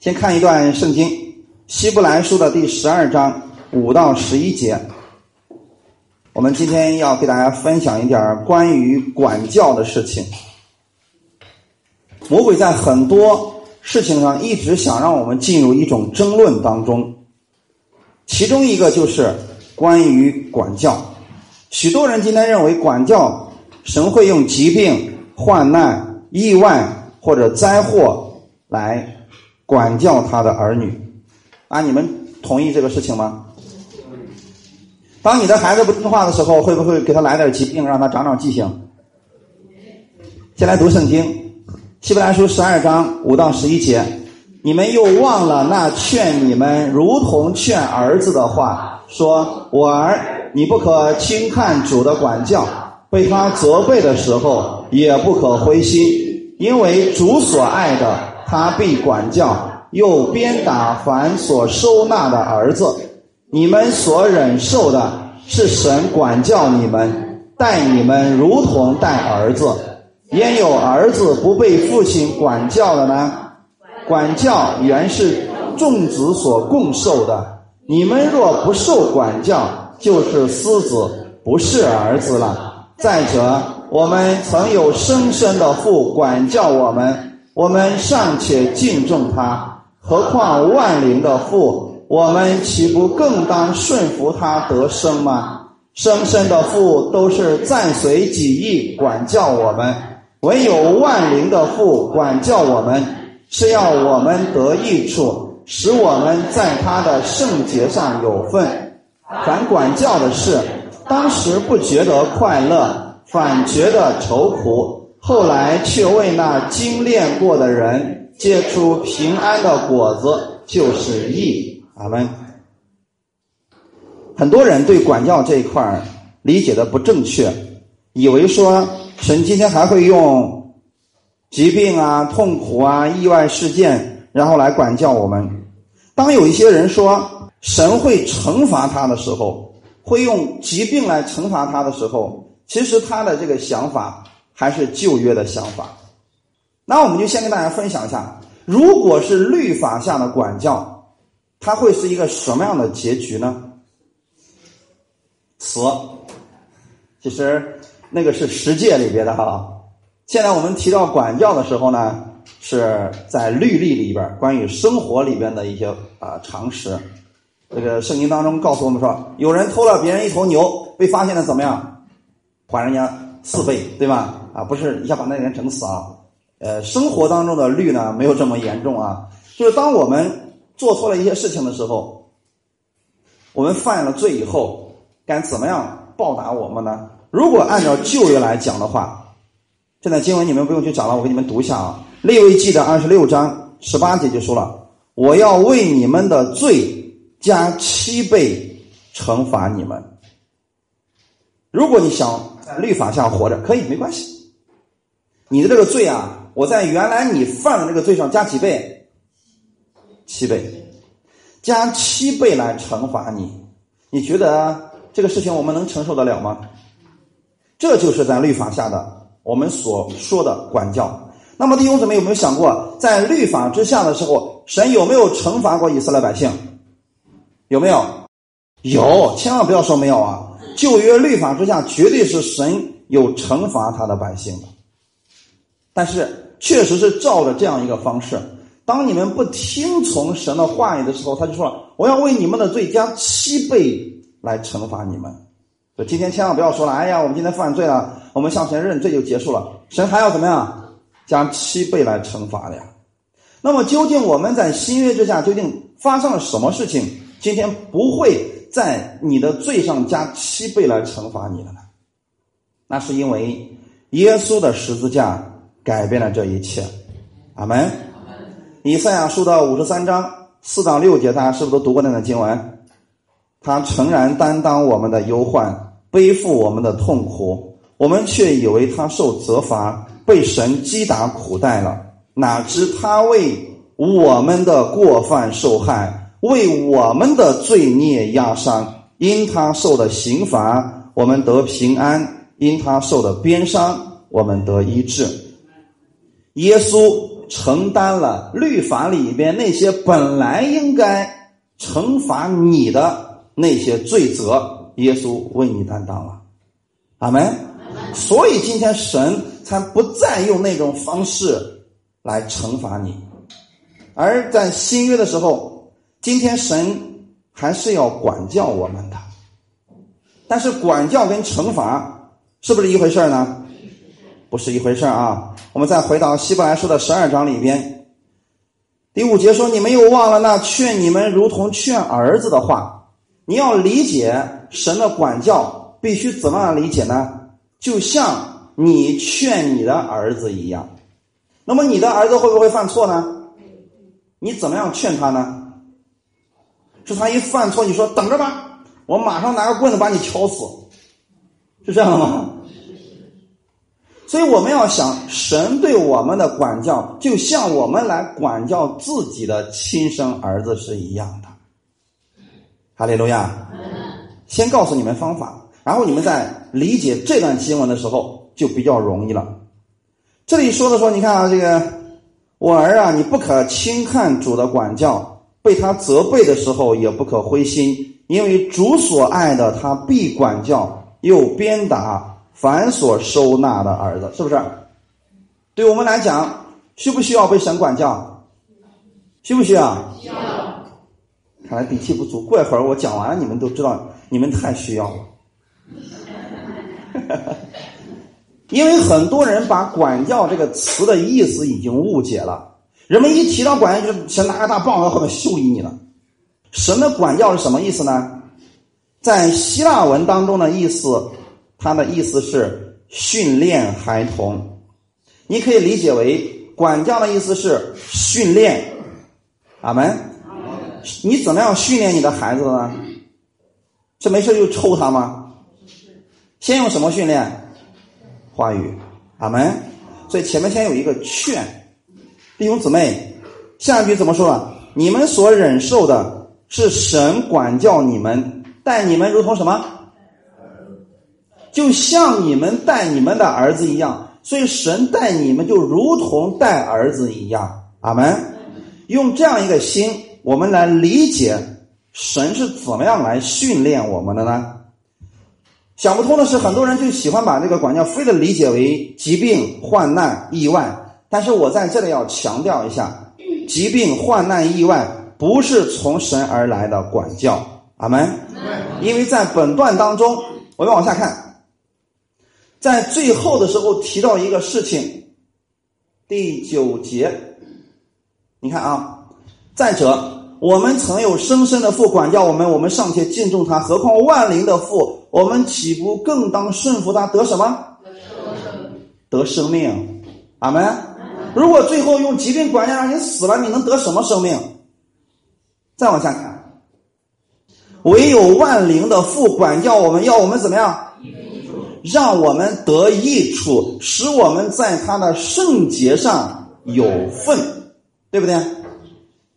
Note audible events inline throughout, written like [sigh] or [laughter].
先看一段圣经，《希伯来书》的第十二章五到十一节。我们今天要给大家分享一点关于管教的事情。魔鬼在很多事情上一直想让我们进入一种争论当中，其中一个就是关于管教。许多人今天认为管教，神会用疾病、患难、意外或者灾祸来管教他的儿女。啊，你们同意这个事情吗？当你的孩子不听话的时候，会不会给他来点疾病，让他长长记性？先来读圣经，《希伯来书》十二章五到十一节。你们又忘了那劝你们如同劝儿子的话，说：“我儿，你不可轻看主的管教，被他责备的时候，也不可灰心，因为主所爱的，他必管教，又鞭打凡所收纳的儿子。”你们所忍受的是神管教你们，待你们如同待儿子。焉有儿子不被父亲管教的呢？管教原是众子所共受的。你们若不受管教，就是私子，不是儿子了。再者，我们曾有生身的父管教我们，我们尚且敬重他，何况万灵的父？我们岂不更当顺服他得生吗？生身的父都是暂随己意管教我们，唯有万灵的父管教我们，是要我们得益处，使我们在他的圣洁上有份。凡管教的事，当时不觉得快乐，反觉得愁苦；后来却为那精炼过的人结出平安的果子，就是义。阿门。很多人对管教这一块理解的不正确，以为说神今天还会用疾病啊、痛苦啊、意外事件，然后来管教我们。当有一些人说神会惩罚他的时候，会用疾病来惩罚他的时候，其实他的这个想法还是旧约的想法。那我们就先跟大家分享一下，如果是律法下的管教。它会是一个什么样的结局呢？死，其实那个是十诫里边的哈。现在我们提到管教的时候呢，是在律例里边关于生活里边的一些啊常识。这个圣经当中告诉我们说，有人偷了别人一头牛，被发现了怎么样？还人家四倍，对吧？啊，不是一下把那个人整死啊。呃，生活当中的律呢，没有这么严重啊。就是当我们。做错了一些事情的时候，我们犯了罪以后，该怎么样报答我们呢？如果按照旧约来讲的话，现在经文你们不用去讲了，我给你们读一下啊，《利未记》的二十六章十八节就说了：“我要为你们的罪加七倍惩罚你们。”如果你想在律法下活着，可以没关系。你的这个罪啊，我在原来你犯的那个罪上加几倍？七倍，加七倍来惩罚你，你觉得这个事情我们能承受得了吗？这就是在律法下的我们所说的管教。那么弟兄姊妹有没有想过，在律法之下的时候，神有没有惩罚过以色列百姓？有没有？有，千万不要说没有啊！旧约律法之下，绝对是神有惩罚他的百姓的。但是，确实是照着这样一个方式。当你们不听从神的话语的时候，他就说了：“我要为你们的罪加七倍来惩罚你们。”所以今天千万不要说了：“哎呀，我们今天犯罪了，我们向神认罪就结束了。”神还要怎么样？加七倍来惩罚的呀？那么究竟我们在新约之下究竟发生了什么事情？今天不会在你的罪上加七倍来惩罚你了呢？那是因为耶稣的十字架改变了这一切。阿门。以赛亚书的五十三章四到六节，大家是不是都读过那段经文？他诚然担当我们的忧患，背负我们的痛苦，我们却以为他受责罚，被神击打苦待了。哪知他为我们的过犯受害，为我们的罪孽压伤。因他受的刑罚，我们得平安；因他受的鞭伤，我们得医治。耶稣。承担了律法里边那些本来应该惩罚你的那些罪责，耶稣为你担当了。阿门。所以今天神才不再用那种方式来惩罚你，而在新约的时候，今天神还是要管教我们的。但是管教跟惩罚是不是一回事呢？不是一回事啊！我们再回到希伯来书的十二章里边，第五节说：“你们又忘了那劝你们如同劝儿子的话。”你要理解神的管教，必须怎么样理解呢？就像你劝你的儿子一样。那么你的儿子会不会犯错呢？你怎么样劝他呢？是他一犯错，你说等着吧，我马上拿个棍子把你敲死，是这样的吗？所以我们要想，神对我们的管教，就像我们来管教自己的亲生儿子是一样的。哈利路亚！先告诉你们方法，然后你们在理解这段经文的时候就比较容易了。这里说的说，你看啊，这个我儿啊，你不可轻看主的管教，被他责备的时候也不可灰心，因为主所爱的，他必管教，又鞭打。凡所收纳的儿子，是不是？对我们来讲，需不需要被神管教？需不需要？需要。看来底气不足，过一会儿我讲完了，你们都知道，你们太需要了。[laughs] 因为很多人把“管教”这个词的意思已经误解了。人们一提到管教，就神拿个大棒子后面秀你了。神的管教是什么意思呢？在希腊文当中的意思。他的意思是训练孩童，你可以理解为管教的意思是训练。阿门。你怎么样训练你的孩子呢？是没事就抽他吗？先用什么训练？话语。阿门。所以前面先有一个劝，弟兄姊妹，下一句怎么说了？你们所忍受的是神管教你们，待你们如同什么？就像你们带你们的儿子一样，所以神带你们就如同带儿子一样。阿门。用这样一个心，我们来理解神是怎么样来训练我们的呢？想不通的是，很多人就喜欢把这个管教非得理解为疾病、患难、意外。但是我在这里要强调一下，疾病、患难、意外不是从神而来的管教。阿门。因为在本段当中，我们往下看。在最后的时候提到一个事情，第九节，你看啊，再者，我们曾有生生的父管教我们，我们尚且敬重他，何况万灵的父，我们岂不更当顺服他得什么？得生命。阿门。如果最后用疾病管教让你死了，你能得什么生命？再往下看，唯有万灵的父管教我们，要我们怎么样？让我们得益处，使我们在他的圣洁上有份，对不对？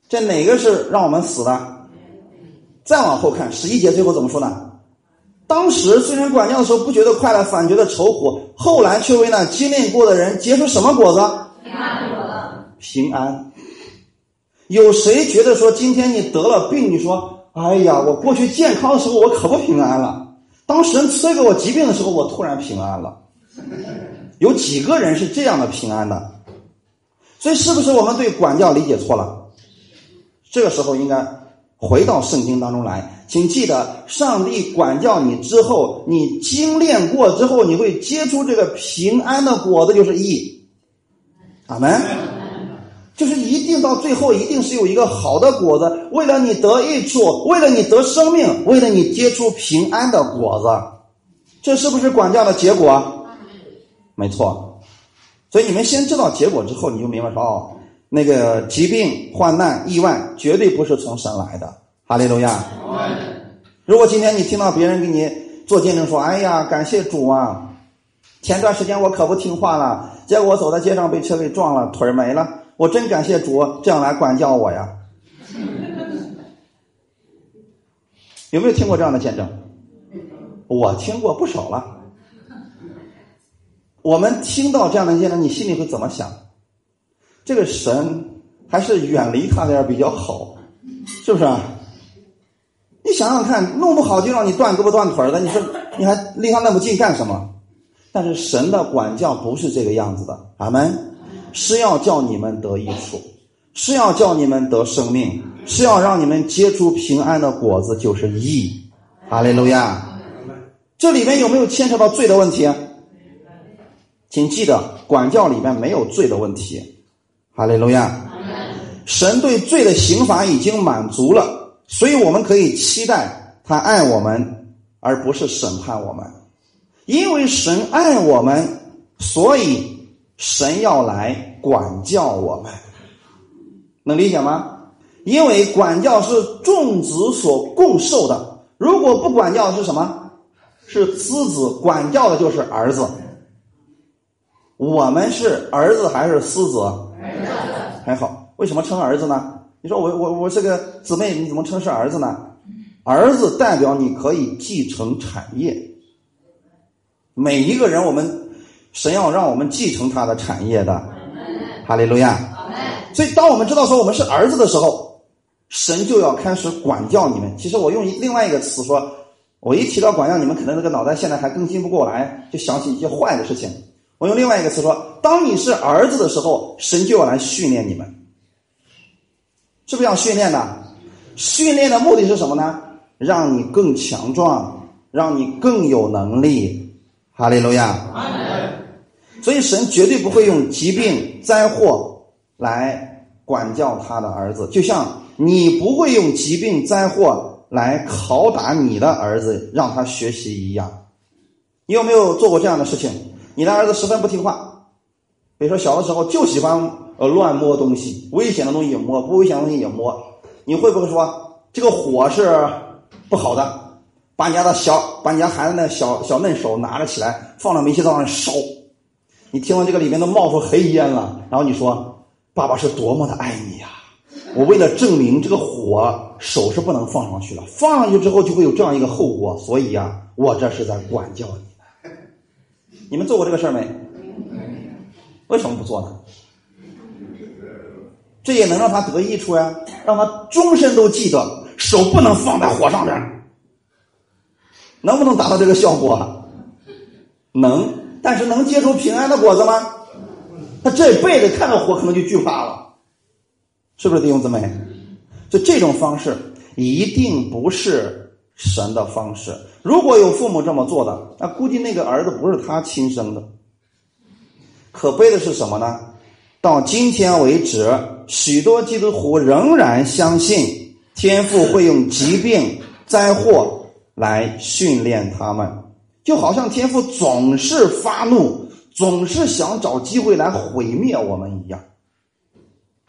这哪个是让我们死的？再往后看十一节，最后怎么说呢？当时虽然管教的时候不觉得快乐，反觉得愁苦，后来却为那经历过的人结出什么果子？平安果子。平安。有谁觉得说今天你得了病，你说，哎呀，我过去健康的时候我可不平安了。当神赐给我疾病的时候，我突然平安了。有几个人是这样的平安的？所以，是不是我们对管教理解错了？这个时候应该回到圣经当中来，请记得，上帝管教你之后，你精炼过之后，你会结出这个平安的果子，就是义。阿门。就是一定到最后，一定是有一个好的果子，为了你得益处，为了你得生命，为了你结出平安的果子，这是不是管教的结果？没错。所以你们先知道结果之后，你就明白说哦，那个疾病、患难、意外绝对不是从神来的。哈利路亚。如果今天你听到别人给你做见证说：“哎呀，感谢主啊，前段时间我可不听话了，结果我走在街上被车给撞了，腿没了。”我真感谢主这样来管教我呀！有没有听过这样的见证？我听过不少了。我们听到这样的见证，你心里会怎么想？这个神还是远离他点比较好，是不是啊？你想想看，弄不好就让你断胳膊断腿的，你说你还离他那么近干什么？但是神的管教不是这个样子的，阿门，是要叫你们得益处，是要叫你们得生命，是要让你们结出平安的果子，就是义。哈利路亚。这里面有没有牵扯到罪的问题？请记得，管教里面没有罪的问题。哈利路亚。神对罪的刑罚已经满足了。所以我们可以期待他爱我们，而不是审判我们。因为神爱我们，所以神要来管教我们。能理解吗？因为管教是众子所共受的。如果不管教是什么？是私子管教的就是儿子。我们是儿子还是私子？儿子。还好，为什么称儿子呢？你说我我我是个姊妹，你怎么称是儿子呢？儿子代表你可以继承产业。每一个人，我们神要让我们继承他的产业的。哈利路亚。所以，当我们知道说我们是儿子的时候，神就要开始管教你们。其实我用另外一个词说，我一提到管教，你们可能这个脑袋现在还更新不过来，就想起一些坏的事情。我用另外一个词说，当你是儿子的时候，神就要来训练你们。是不是要训练呢？训练的目的是什么呢？让你更强壮，让你更有能力。哈利路亚。所以神绝对不会用疾病灾祸来管教他的儿子，就像你不会用疾病灾祸来拷打你的儿子，让他学习一样。你有没有做过这样的事情？你的儿子十分不听话，比如说小的时候就喜欢。呃，乱摸东西，危险的东西也摸，不危险的东西也摸。你会不会说这个火是不好的？把你家的小，把你家孩子那小小嫩手拿着起来，放到煤气灶上烧。你听到这个里面都冒出黑烟了，然后你说：“爸爸是多么的爱你呀！”我为了证明这个火手是不能放上去了，放上去之后就会有这样一个后果，所以呀，我这是在管教你们。你们做过这个事儿没？为什么不做呢？这也能让他得益处呀，让他终身都记得手不能放在火上边，能不能达到这个效果？能，但是能结出平安的果子吗？他这辈子看到火可能就惧怕了，是不是弟兄姊妹？就这种方式一定不是神的方式。如果有父母这么做的，那估计那个儿子不是他亲生的。可悲的是什么呢？到今天为止，许多基督徒仍然相信天父会用疾病、灾祸来训练他们，就好像天父总是发怒，总是想找机会来毁灭我们一样。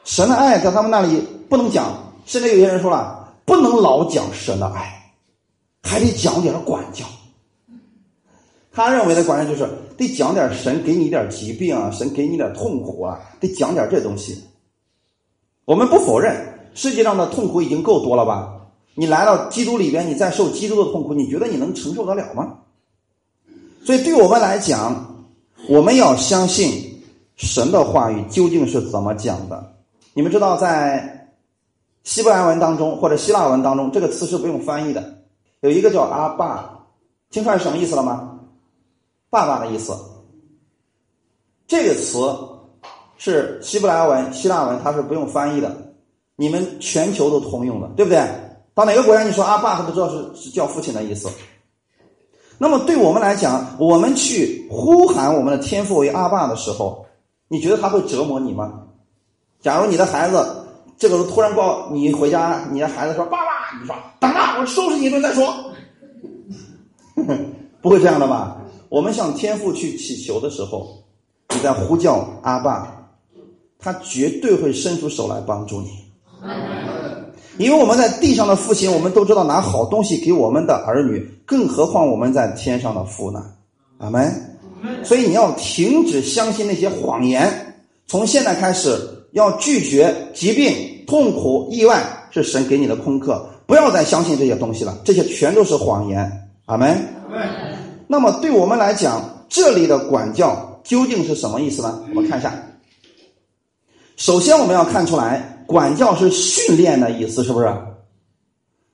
神的爱在他们那里不能讲，甚至有些人说了，不能老讲神的爱，还得讲点管教。他认为的管教就是得讲点神给你点疾病啊，神给你点痛苦啊，得讲点这东西。我们不否认世界上的痛苦已经够多了吧？你来到基督里边，你再受基督的痛苦，你觉得你能承受得了吗？所以，对我们来讲，我们要相信神的话语究竟是怎么讲的。你们知道，在希伯来文当中或者希腊文当中，这个词是不用翻译的，有一个叫阿爸，听出来什么意思了吗？爸爸的意思，这个词是希伯来文、希腊文，它是不用翻译的，你们全球都通用的，对不对？到哪个国家你说阿爸，他都知道是是叫父亲的意思。那么对我们来讲，我们去呼喊我们的天父为阿爸的时候，你觉得他会折磨你吗？假如你的孩子这个时候突然告你回家，你的孩子说爸爸，你说等着，我收拾你一顿再说，[laughs] 不会这样的吧？我们向天父去祈求的时候，你在呼叫阿爸，他绝对会伸出手来帮助你。因为我们在地上的父亲，我们都知道拿好东西给我们的儿女，更何况我们在天上的父呢？阿门。所以你要停止相信那些谎言，从现在开始要拒绝疾病、痛苦、意外是神给你的空课，不要再相信这些东西了，这些全都是谎言。阿门。那么对我们来讲，这里的管教究竟是什么意思呢？我们看一下，首先我们要看出来，管教是训练的意思，是不是？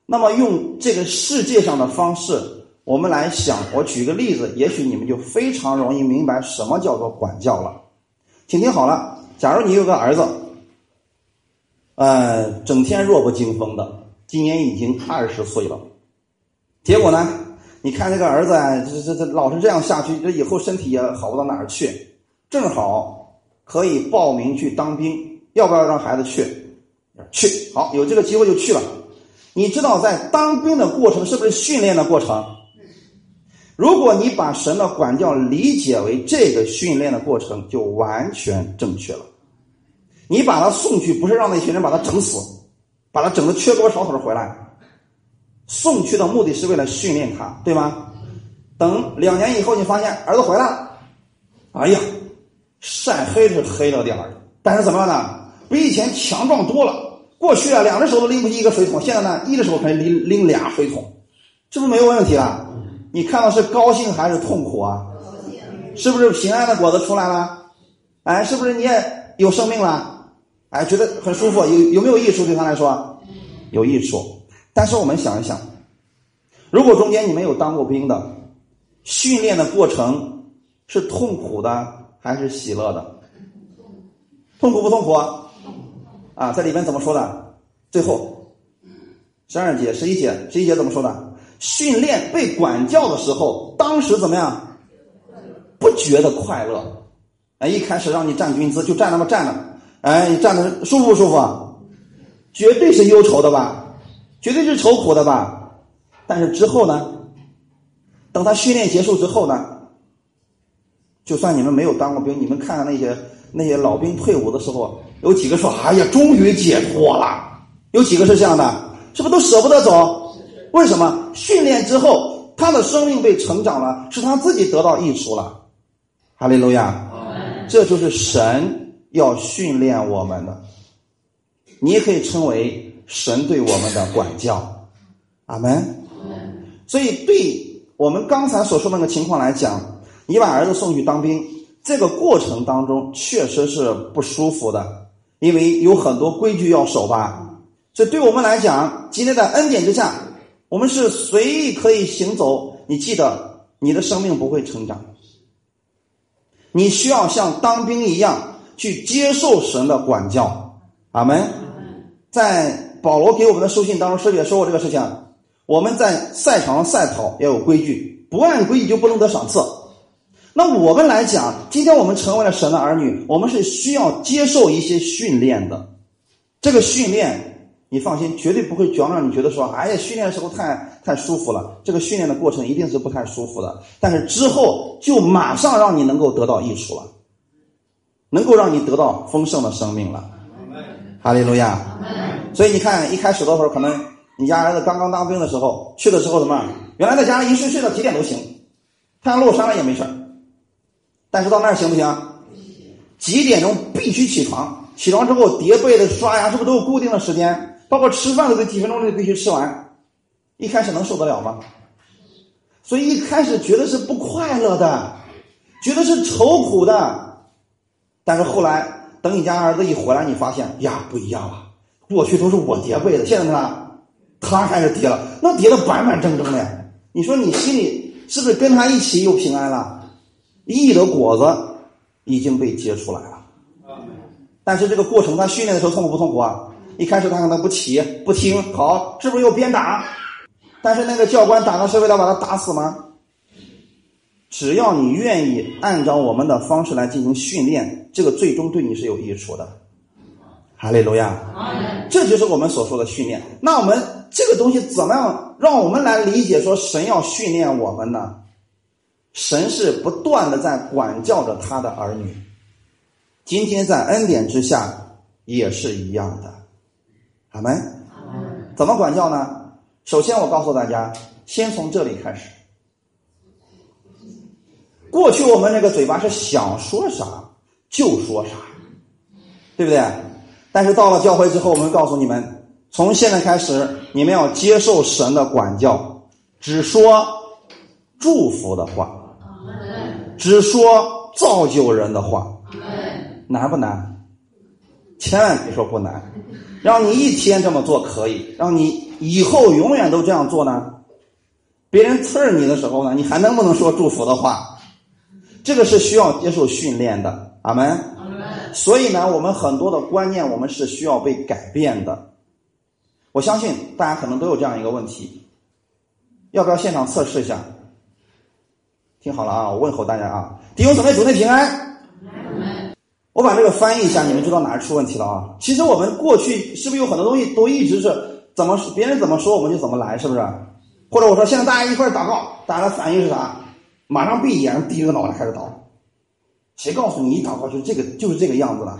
那么用这个世界上的方式，我们来想，我举个例子，也许你们就非常容易明白什么叫做管教了。请听好了，假如你有个儿子，呃，整天弱不禁风的，今年已经二十岁了，结果呢，你看这个儿子，这这这老是这样下去，这以后身体也好不到哪儿去。正好可以报名去当兵，要不要让孩子去？去，好，有这个机会就去了。你知道，在当兵的过程是不是训练的过程？如果你把神的管教理解为这个训练的过程，就完全正确了。你把他送去，不是让那群人把他整死，把他整的缺胳膊少腿回来。送去的目的是为了训练他，对吗？等两年以后，你发现儿子回来了，哎呀，晒黑是黑了点儿，但是怎么样呢？比以前强壮多了。过去啊，两只手都拎不起一个水桶，现在呢，一只手可以拎拎俩水桶，是不是没有问题了？你看到是高兴还是痛苦啊？是不是平安的果子出来了？哎，是不是你也有生命了？哎，觉得很舒服，有有没有益处对他来说？有益处。但是我们想一想，如果中间你没有当过兵的，训练的过程是痛苦的还是喜乐的？痛苦不痛苦？啊，啊在里面怎么说的？最后十二节、十一节、十一节怎么说的？训练被管教的时候，当时怎么样？不觉得快乐。哎，一开始让你站军姿，就站那么站着，哎，你站的舒服不舒服？绝对是忧愁的吧？绝对是愁苦的吧？但是之后呢？等他训练结束之后呢？就算你们没有当过兵，你们看看那些那些老兵退伍的时候。有几个说：“哎呀，终于解脱了。”有几个是这样的，是不是都舍不得走？为什么？训练之后，他的生命被成长了，是他自己得到益处了。哈利路亚！这就是神要训练我们的，你也可以称为神对我们的管教。阿门。所以，对我们刚才所说那个情况来讲，你把儿子送去当兵，这个过程当中确实是不舒服的。因为有很多规矩要守吧，所以对我们来讲，今天在恩典之下，我们是随意可以行走。你记得，你的生命不会成长，你需要像当兵一样去接受神的管教。阿门。在保罗给我们的书信当中，师姐说过这个事情。我们在赛场上赛跑要有规矩，不按规矩就不能得赏赐。那我们来讲，今天我们成为了神的儿女，我们是需要接受一些训练的。这个训练，你放心，绝对不会讲让你觉得说，哎呀，训练的时候太太舒服了。这个训练的过程一定是不太舒服的，但是之后就马上让你能够得到益处了，能够让你得到丰盛的生命了。哈利路亚。所以你看，一开始的时候，可能你家儿子刚刚当兵的时候，去的时候什么？原来在家里一睡睡到几点都行，太阳落山了也没事但是到那儿行不行？几点钟必须起床？起床之后叠被子、刷牙，是不是都有固定的时间？包括吃饭都得几分钟内必须吃完。一开始能受得了吗？所以一开始觉得是不快乐的，觉得是愁苦的。但是后来等你家儿子一回来，你发现呀不一样了。过去都是我叠被子，现在呢，他开始叠了，那叠的板板正正的。你说你心里是不是跟他一起又平安了？义的果子已经被结出来了，但是这个过程他训练的时候痛苦不痛苦啊？一开始他可能不起不听，好，是不是又鞭打？但是那个教官打的是为了把他打死吗？只要你愿意按照我们的方式来进行训练，这个最终对你是有益处的。哈利路亚！这就是我们所说的训练。那我们这个东西怎么样让我们来理解说神要训练我们呢？神是不断的在管教着他的儿女，今天在恩典之下也是一样的，好没？怎么管教呢？首先我告诉大家，先从这里开始。过去我们那个嘴巴是想说啥就说啥，对不对？但是到了教会之后，我们告诉你们，从现在开始，你们要接受神的管教，只说祝福的话。只说造就人的话，难不难？千万别说不难。让你一天这么做可以，让你以后永远都这样做呢？别人刺儿你的时候呢，你还能不能说祝福的话？这个是需要接受训练的，阿门。所以呢，我们很多的观念，我们是需要被改变的。我相信大家可能都有这样一个问题：要不要现场测试一下？听好了啊，我问候大家啊，弟兄姊妹，主内平安。我把这个翻译一下，你们知道哪儿出问题了啊？其实我们过去是不是有很多东西都一直是怎么别人怎么说我们就怎么来，是不是？或者我说现在大家一块祷告，大家的反应是啥？马上闭眼，低着脑袋开始祷。谁告诉你一祷告就是这个就是这个样子的？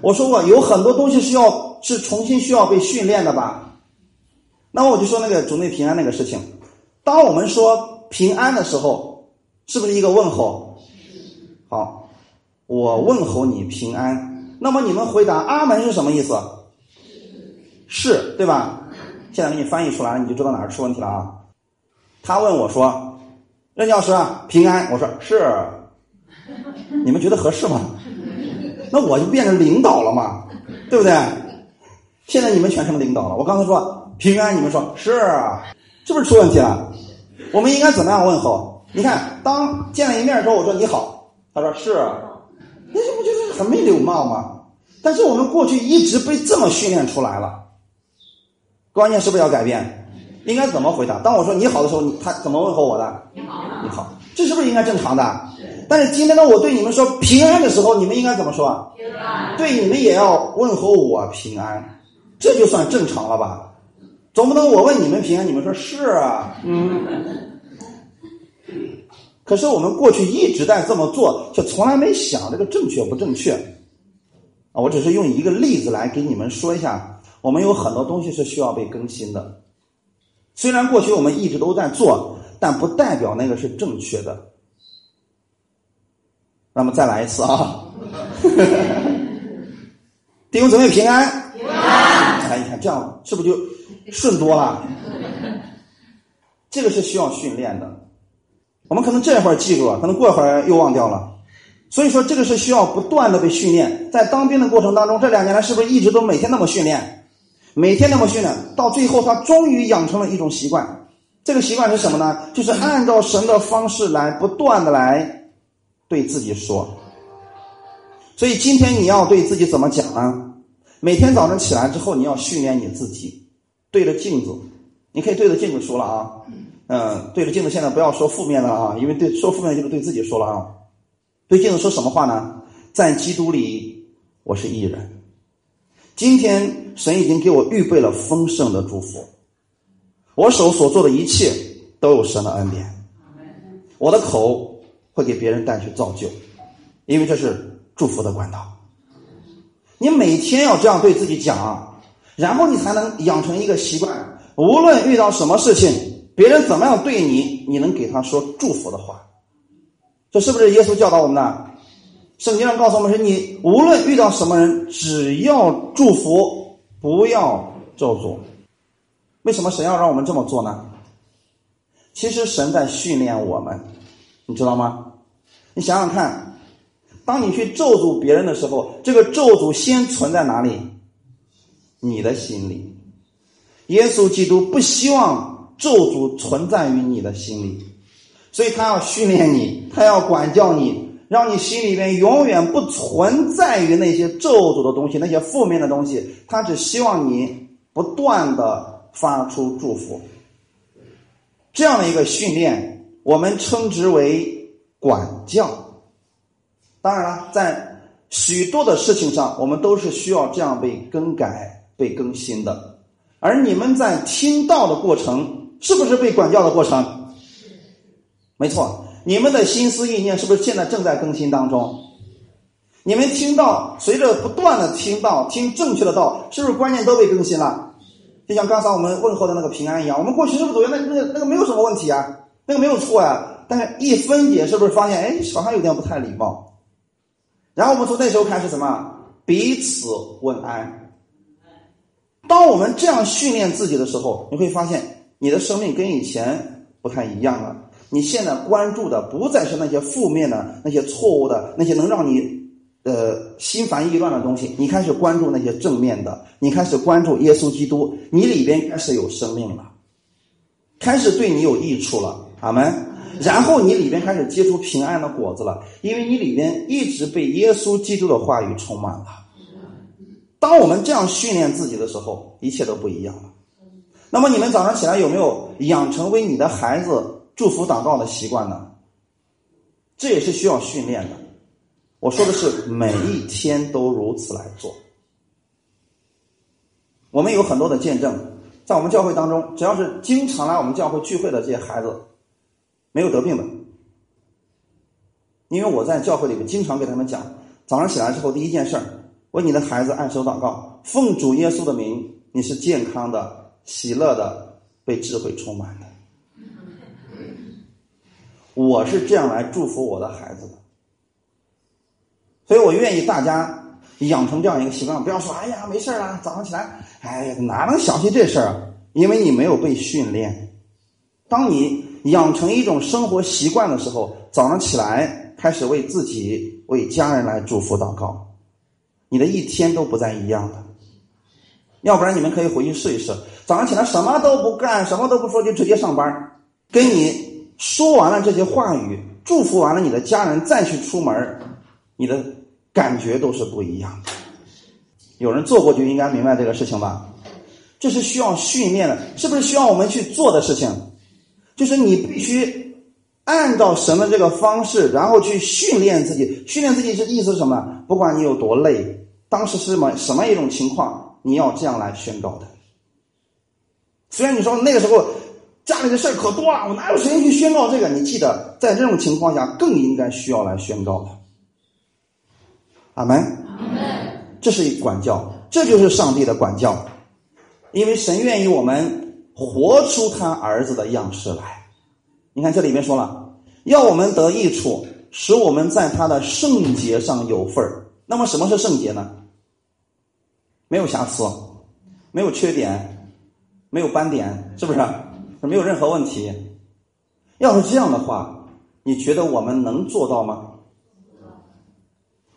我说过有很多东西是要是重新需要被训练的吧？那么我就说那个主内平安那个事情。当我们说平安的时候，是不是一个问候？好，我问候你平安。那么你们回答阿门是什么意思？是对吧？现在给你翻译出来了，你就知道哪儿出问题了啊！他问我说：“任教师平安？”我说：“是。”你们觉得合适吗？那我就变成领导了嘛，对不对？现在你们全成领导了。我刚才说平安，你们说是，是不是出问题了？我们应该怎么样问候？你看，当见了一面之后，我说你好，他说是，那这不就是很没礼貌吗？但是我们过去一直被这么训练出来了。关键是不是要改变？应该怎么回答？当我说你好的时候，你他怎么问候我的？你好，你好，这是不是应该正常的？但是今天呢，我对你们说平安的时候，你们应该怎么说？平安。对你们也要问候我平安，这就算正常了吧？总不能我问你们平安，你们说是啊？嗯。[laughs] 可是我们过去一直在这么做，却从来没想这个正确不正确啊！我只是用一个例子来给你们说一下。我们有很多东西是需要被更新的，虽然过去我们一直都在做，但不代表那个是正确的。那么再来一次啊！[laughs] 弟兄姊妹平安，平安。哎，你看这样是不是就顺多了？这个是需要训练的。我们可能这会儿记住了，可能过一会儿又忘掉了。所以说，这个是需要不断的被训练。在当兵的过程当中，这两年来是不是一直都每天那么训练？每天那么训练，到最后他终于养成了一种习惯。这个习惯是什么呢？就是按照神的方式来不断的来对自己说。所以今天你要对自己怎么讲呢？每天早晨起来之后，你要训练你自己，对着镜子，你可以对着镜子说了啊。嗯，对着镜子，现在不要说负面的啊，因为对说负面就是对自己说了啊。对镜子说什么话呢？在基督里，我是艺人。今天神已经给我预备了丰盛的祝福，我手所做的一切都有神的恩典，我的口会给别人带去造就，因为这是祝福的管道。你每天要这样对自己讲，然后你才能养成一个习惯，无论遇到什么事情，别人怎么样对你，你能给他说祝福的话。这是不是耶稣教导我们的？圣经上告诉我们：是你无论遇到什么人，只要祝福，不要咒诅。为什么神要让我们这么做呢？其实神在训练我们，你知道吗？你想想看，当你去咒诅别人的时候，这个咒诅先存在哪里？你的心里。耶稣基督不希望咒诅存在于你的心里，所以他要训练你，他要管教你。让你心里边永远不存在于那些咒诅的东西，那些负面的东西。他只希望你不断的发出祝福。这样的一个训练，我们称之为管教。当然了，在许多的事情上，我们都是需要这样被更改、被更新的。而你们在听到的过程，是不是被管教的过程？没错。你们的心思意念是不是现在正在更新当中？你们听到，随着不断的听到，听正确的道，是不是观念都被更新了？就像刚才我们问候的那个平安一样，我们过去是不是觉得那那个那个没有什么问题啊，那个没有错呀？但是一分解，是不是发现哎，好像有点不太礼貌？然后我们从那时候开始什么？彼此问安。当我们这样训练自己的时候，你会发现你的生命跟以前不太一样了。你现在关注的不再是那些负面的、那些错误的、那些能让你呃心烦意乱的东西，你开始关注那些正面的，你开始关注耶稣基督，你里边开始有生命了，开始对你有益处了，阿门。然后你里边开始结出平安的果子了，因为你里边一直被耶稣基督的话语充满了。当我们这样训练自己的时候，一切都不一样了。那么你们早上起来有没有养成为你的孩子祝福祷告的习惯呢？这也是需要训练的。我说的是每一天都如此来做。我们有很多的见证，在我们教会当中，只要是经常来我们教会聚会的这些孩子。没有得病的，因为我在教会里面经常给他们讲，早上起来之后第一件事儿，为你的孩子按手祷告，奉主耶稣的名，你是健康的、喜乐的、被智慧充满的。我是这样来祝福我的孩子的，所以我愿意大家养成这样一个习惯，不要说哎呀没事儿早上起来，哎呀哪能想起这事儿？因为你没有被训练，当你。养成一种生活习惯的时候，早上起来开始为自己、为家人来祝福祷告，你的一天都不再一样了。要不然你们可以回去试一试，早上起来什么都不干，什么都不说，就直接上班，跟你说完了这些话语，祝福完了你的家人，再去出门，你的感觉都是不一样的。有人做过就应该明白这个事情吧？这是需要训练的，是不是需要我们去做的事情？就是你必须按照神的这个方式，然后去训练自己。训练自己是意思是什么？不管你有多累，当时是什么什么一种情况，你要这样来宣告的。虽然你说那个时候家里的事可多了，我哪有时间去宣告这个？你记得，在这种情况下，更应该需要来宣告的。阿门。阿门。这是管教，这就是上帝的管教，因为神愿意我们。活出他儿子的样式来，你看这里面说了，要我们得益处，使我们在他的圣洁上有份儿。那么什么是圣洁呢？没有瑕疵，没有缺点，没有斑点，是不是？没有任何问题。要是这样的话，你觉得我们能做到吗？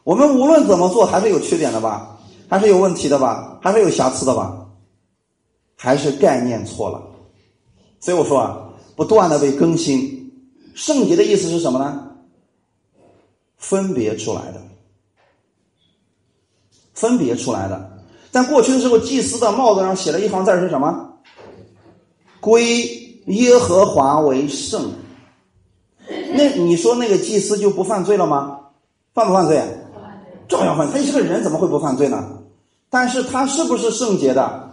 我们无论怎么做，还是有缺点的吧？还是有问题的吧？还是有瑕疵的吧？还是概念错了，所以我说啊，不断的被更新。圣洁的意思是什么呢？分别出来的，分别出来的。在过去的时候，祭司的帽子上写了一行字是什么？归耶和华为圣。那你说那个祭司就不犯罪了吗？犯不犯罪？照样犯。他是个人，怎么会不犯罪呢？但是他是不是圣洁的？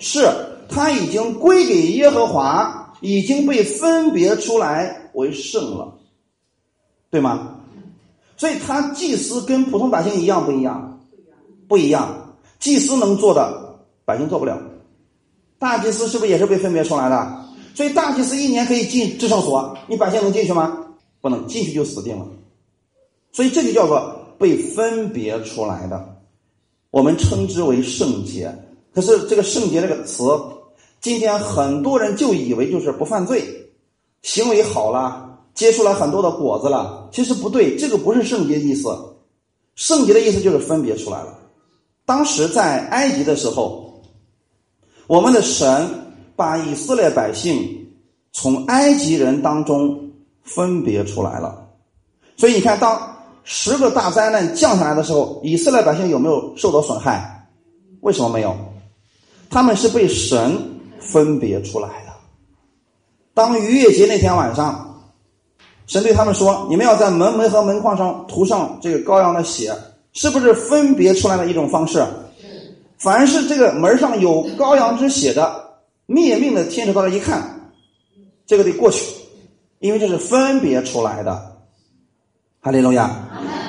是他已经归给耶和华，已经被分别出来为圣了，对吗？所以他祭司跟普通百姓一样不一样？不一样。祭司能做的，百姓做不了。大祭司是不是也是被分别出来的？所以大祭司一年可以进至圣所，你百姓能进去吗？不能，进去就死定了。所以这就叫做被分别出来的，我们称之为圣洁。可是这个圣洁这个词，今天很多人就以为就是不犯罪，行为好了，结出来很多的果子了。其实不对，这个不是圣洁意思。圣洁的意思就是分别出来了。当时在埃及的时候，我们的神把以色列百姓从埃及人当中分别出来了。所以你看，当十个大灾难降下来的时候，以色列百姓有没有受到损害？为什么没有？他们是被神分别出来的。当逾越节那天晚上，神对他们说：“你们要在门楣和门框上涂上这个羔羊的血，是不是分别出来的一种方式？凡是这个门上有羔羊之血的，灭命的天使到这一看，这个得过去，因为这是分别出来的。哈利路亚！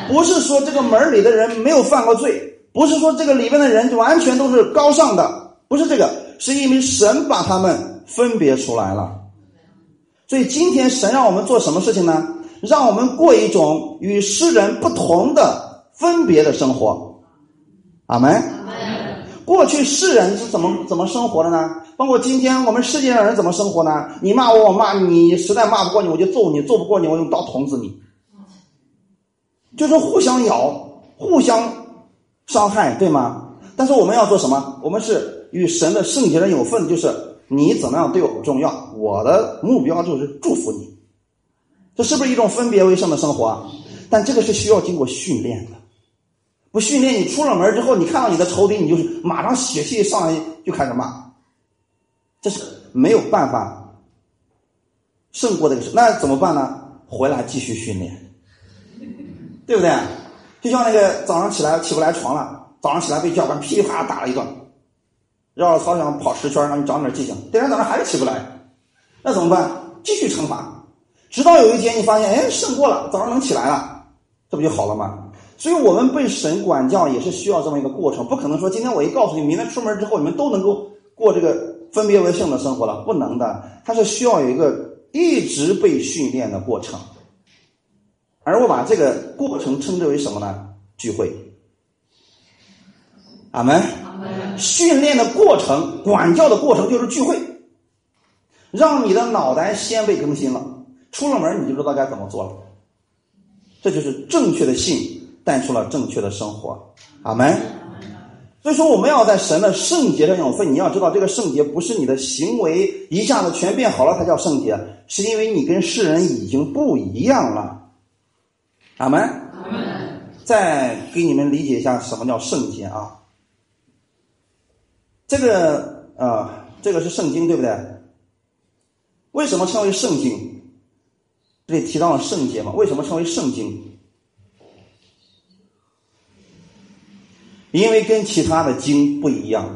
不是说这个门里的人没有犯过罪，不是说这个里边的人完全都是高尚的。”不是这个，是因为神把他们分别出来了。所以今天神让我们做什么事情呢？让我们过一种与世人不同的分别的生活。阿门。过去世人是怎么怎么生活的呢？包括今天我们世界上人怎么生活呢？你骂我，我骂你，实在骂不过你，我就揍你；揍不过你，我用刀捅死你。就是互相咬，互相伤害，对吗？但是我们要做什么？我们是与神的圣洁人有份，就是你怎么样对我不重要，我的目标就是祝福你。这是不是一种分别为圣的生活？但这个是需要经过训练的。不训练，你出了门之后，你看到你的仇敌，你就是马上血气上来就开始骂，这是没有办法胜过这个事。那怎么办呢？回来继续训练，对不对？就像那个早上起来起不来床了，早上起来被教官噼里啪啦打了一顿，绕着操场跑十圈，让你长点记性。第二天早上还是起不来，那怎么办？继续惩罚，直到有一天你发现，哎，胜过了，早上能起来了，这不就好了吗？所以我们被神管教也是需要这么一个过程，不可能说今天我一告诉你，明天出门之后你们都能够过这个分别为圣的生活了，不能的，它是需要有一个一直被训练的过程。而我把这个过程称之为什么呢？聚会。阿门。训练的过程、管教的过程就是聚会，让你的脑袋先被更新了，出了门你就知道该怎么做了。这就是正确的信。带出了正确的生活，阿门。所以说，我们要在神的圣洁上有份。你要知道，这个圣洁不是你的行为一下子全变好了才叫圣洁，是因为你跟世人已经不一样了。阿门。阿门。再给你们理解一下什么叫圣洁啊？这个啊，这个是圣经，对不对？为什么称为圣经？这里提到了圣洁嘛？为什么称为圣经？因为跟其他的经不一样，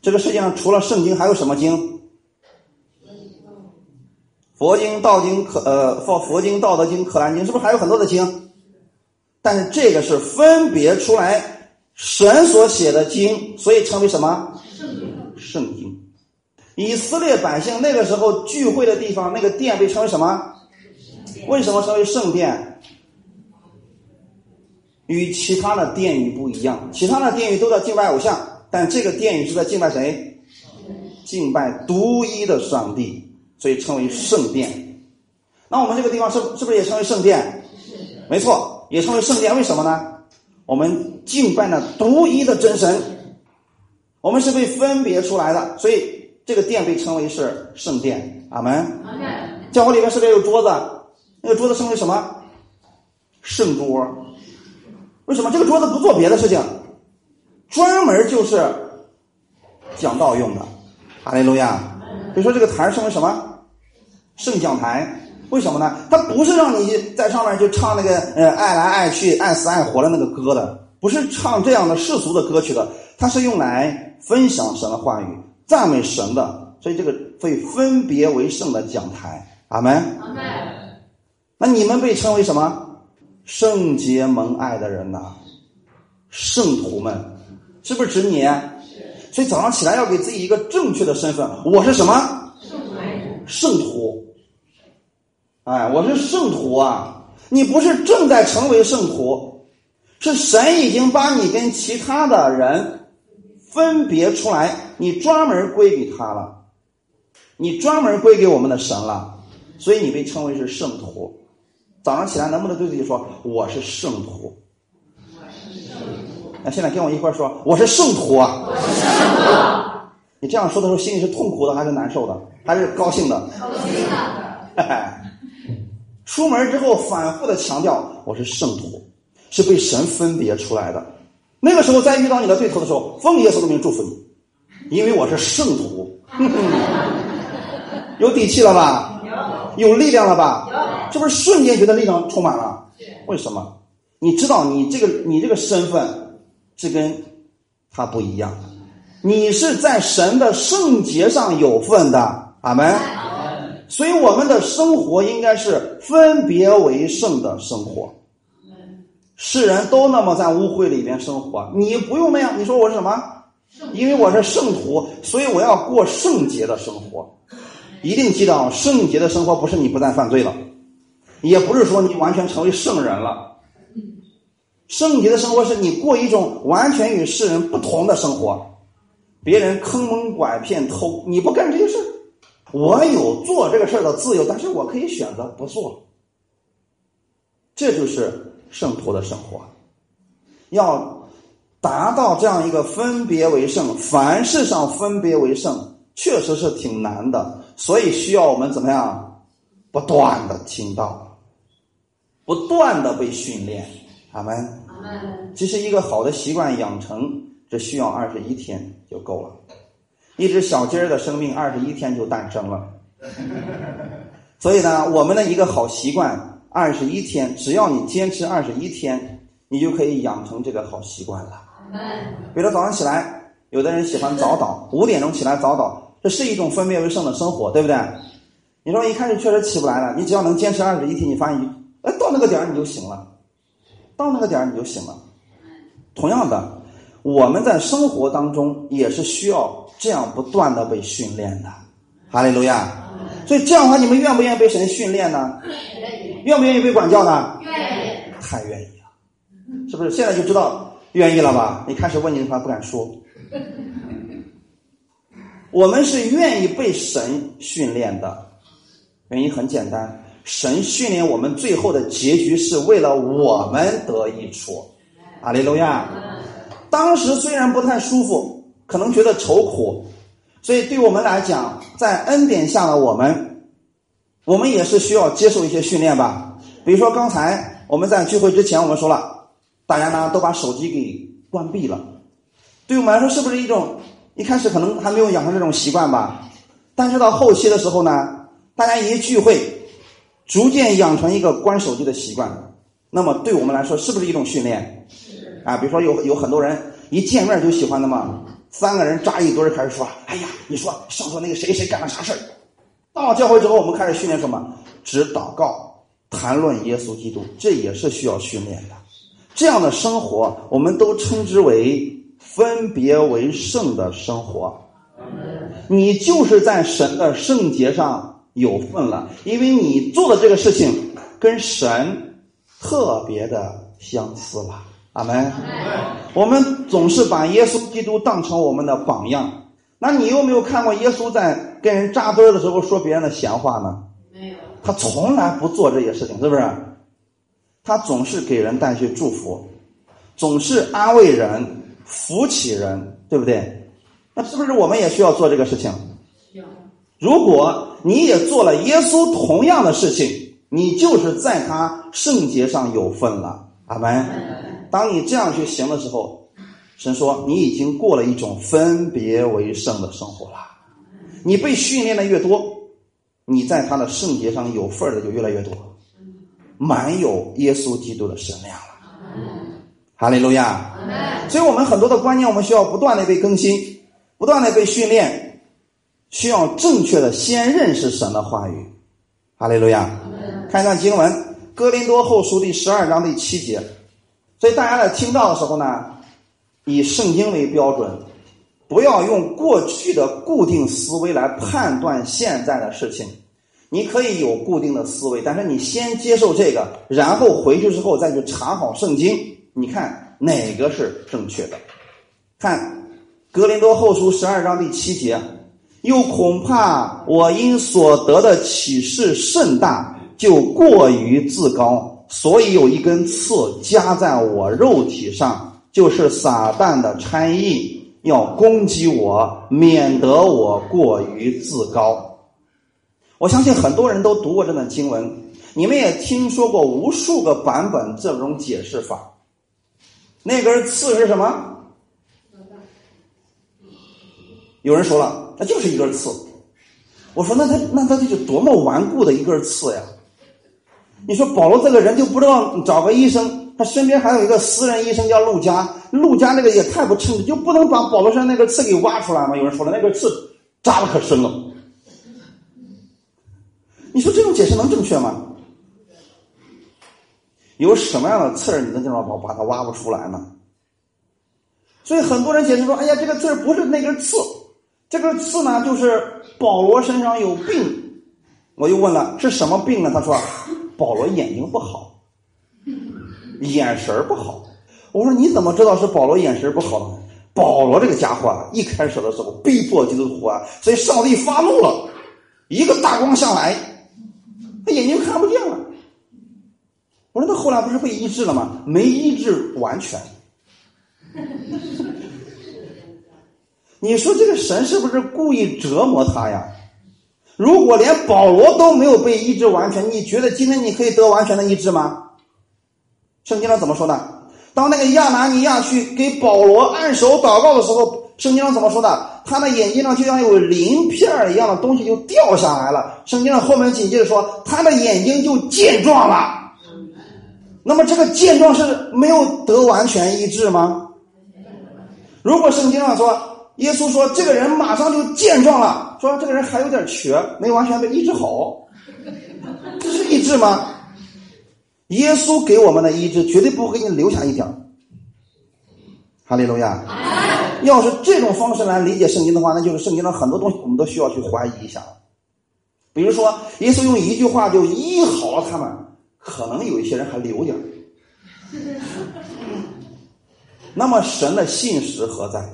这个世界上除了圣经还有什么经？佛经、道经、可呃佛佛经、道德经、可兰经，是不是还有很多的经？但是这个是分别出来神所写的经，所以称为什么？圣经。圣经。以色列百姓那个时候聚会的地方，那个殿被称为什么？为什么称为圣殿？与其他的殿宇不一样，其他的殿宇都在敬拜偶像，但这个殿宇是在敬拜谁？敬拜独一的上帝，所以称为圣殿。那我们这个地方是是不是也称为圣殿？没错，也称为圣殿。为什么呢？我们敬拜了独一的真神，我们是被分别出来的，所以这个殿被称为是圣殿。阿门。教会里面是不是有桌子？那个桌子称为什么？圣桌。为什么这个桌子不做别的事情，专门就是讲道用的？哈利路亚！比如说这个台称为什么？圣讲台？为什么呢？它不是让你在上面就唱那个呃爱来爱去爱死爱活的那个歌的，不是唱这样的世俗的歌曲的，它是用来分享神的话语、赞美神的，所以这个被分别为圣的讲台。阿门。阿门。那你们被称为什么？圣洁蒙爱的人呐，圣徒们，是不是指你？所以早上起来要给自己一个正确的身份，我是什么？圣徒。哎，我是圣徒啊！你不是正在成为圣徒，是神已经把你跟其他的人分别出来，你专门归给他了，你专门归给我们的神了，所以你被称为是圣徒。早上起来能不能对自己说我是圣徒？那现在跟我一块说我是圣徒啊！你这样说的时候，心里是痛苦的还是难受的？还是高兴的？高兴的。出门之后反复的强调我是圣徒，是被神分别出来的。那个时候再遇到你的对头的时候，奉耶稣的名祝福你，因为我是圣徒。[laughs] [laughs] 有底气了吧？有。力量了吧？有。是不是瞬间觉得力量充满了？为什么？你知道你这个你这个身份是跟他不一样，你是在神的圣洁上有份的，阿门。所以我们的生活应该是分别为圣的生活。世人都那么在污秽里边生活，你不用那样。你说我是什么？因为我是圣徒，所以我要过圣洁的生活。一定记得，圣洁的生活不是你不再犯罪了。也不是说你完全成为圣人了，圣洁的生活是你过一种完全与世人不同的生活。别人坑蒙拐骗偷，你不干这些事我有做这个事儿的自由，但是我可以选择不做。这就是圣徒的生活。要达到这样一个分别为圣，凡事上分别为圣，确实是挺难的。所以需要我们怎么样？不断的听到，不断的被训练。阿门。阿门。其实一个好的习惯养成，只需要二十一天就够了。一只小鸡儿的生命，二十一天就诞生了。所以呢，我们的一个好习惯，二十一天，只要你坚持二十一天，你就可以养成这个好习惯了。比如说早上起来，有的人喜欢早祷，五点钟起来早祷，这是一种分别为圣的生活，对不对？你说一开始确实起不来了，你只要能坚持二十一天，你发现，哎，到那个点儿你就醒了，到那个点儿你就醒了。同样的，我们在生活当中也是需要这样不断的被训练的。哈利路亚。所以这样的话，你们愿不愿意被神训练呢？愿不愿意被管教呢？愿意。太愿意了，是不是？现在就知道愿意了吧？你开始问你的话不敢说。我们是愿意被神训练的，原因很简单，神训练我们最后的结局是为了我们得益处。阿利路亚。当时虽然不太舒服，可能觉得愁苦。所以，对我们来讲，在恩典下的我们，我们也是需要接受一些训练吧。比如说，刚才我们在聚会之前，我们说了，大家呢都把手机给关闭了。对我们来说，是不是一种一开始可能还没有养成这种习惯吧？但是到后期的时候呢，大家一聚会，逐渐养成一个关手机的习惯。那么，对我们来说，是不是一种训练？啊，比如说有有很多人一见面就喜欢的嘛。三个人扎一堆开始说：“哎呀，你说上头那个谁谁干了啥事儿？”到了教会之后，我们开始训练什么？只祷告、谈论耶稣基督，这也是需要训练的。这样的生活，我们都称之为分别为圣的生活。你就是在神的圣洁上有份了，因为你做的这个事情跟神特别的相似了。阿门。我们总是把耶稣基督当成我们的榜样，那你有没有看过耶稣在跟人扎堆的时候说别人的闲话呢？没有。他从来不做这些事情，是不是？他总是给人带去祝福，总是安慰人、扶起人，对不对？那是不是我们也需要做这个事情？如果你也做了耶稣同样的事情，你就是在他圣洁上有份了。阿门。当你这样去行的时候，神说你已经过了一种分别为圣的生活了。你被训练的越多，你在他的圣洁上有份的就越来越多，满有耶稣基督的神量了。哈利路亚。所以我们很多的观念，我们需要不断的被更新，不断的被训练，需要正确的先认识神的话语。哈利路亚。看一段经文，《哥林多后书》第十二章第七节。所以大家在听到的时候呢，以圣经为标准，不要用过去的固定思维来判断现在的事情。你可以有固定的思维，但是你先接受这个，然后回去之后再去查好圣经，你看哪个是正确的。看《格林多后书》十二章第七节，又恐怕我因所得的启示甚大，就过于自高。所以有一根刺加在我肉体上，就是撒旦的差役要攻击我，免得我过于自高。我相信很多人都读过这段经文，你们也听说过无数个版本这种解释法。那根刺是什么？有人说了，那就是一根刺。我说，那他那他这就多么顽固的一根刺呀！你说保罗这个人就不知道找个医生，他身边还有一个私人医生叫陆家，陆家那个也太不称职，就不能把保罗身上那个刺给挖出来吗？有人说了，那根刺扎的可深了。你说这种解释能正确吗？有什么样的刺儿你能这么把把它挖不出来呢？所以很多人解释说：“哎呀，这个刺儿不是那根刺，这个刺呢就是保罗身上有病。”我又问了是什么病呢？他说。保罗眼睛不好，眼神不好。我说你怎么知道是保罗眼神不好呢？保罗这个家伙啊，一开始的时候逼迫基督徒啊，所以上帝发怒了，一个大光下来，他眼睛看不见了。我说他后来不是被医治了吗？没医治完全，[laughs] 你说这个神是不是故意折磨他呀？如果连保罗都没有被医治完全，你觉得今天你可以得完全的医治吗？圣经上怎么说的？当那个亚拿尼亚去给保罗按手祷告的时候，圣经上怎么说的？他的眼睛上就像有鳞片一样的东西就掉下来了。圣经上后面紧接着说，他的眼睛就健壮了。那么这个健壮是没有得完全医治吗？如果圣经上说，耶稣说这个人马上就健壮了，说这个人还有点瘸，没完全被医治好，这是医治吗？耶稣给我们的医治绝对不会给你留下一点哈利路亚！要是这种方式来理解圣经的话，那就是圣经上很多东西我们都需要去怀疑一下。比如说，耶稣用一句话就医好了他们，可能有一些人还留点 [laughs] 那么神的信实何在？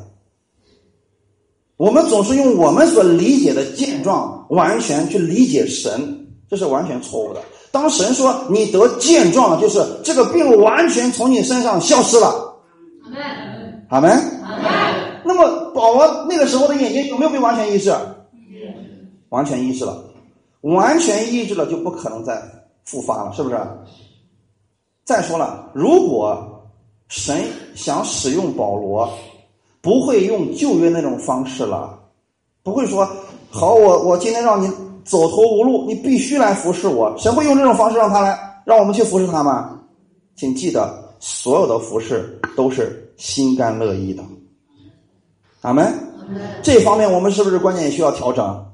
我们总是用我们所理解的健壮完全去理解神，这是完全错误的。当神说你得健壮了，就是这个病完全从你身上消失了。阿门。阿门。那么保罗那个时候的眼睛有没有被完全医治？完全医治了。完全医治了就不可能再复发了，是不是？再说了，如果神想使用保罗，不会用旧约那种方式了，不会说好，我我今天让你。走投无路，你必须来服侍我。神会用这种方式让他来，让我们去服侍他吗？请记得，所有的服侍都是心甘乐意的。阿门。这方面我们是不是关键也需要调整？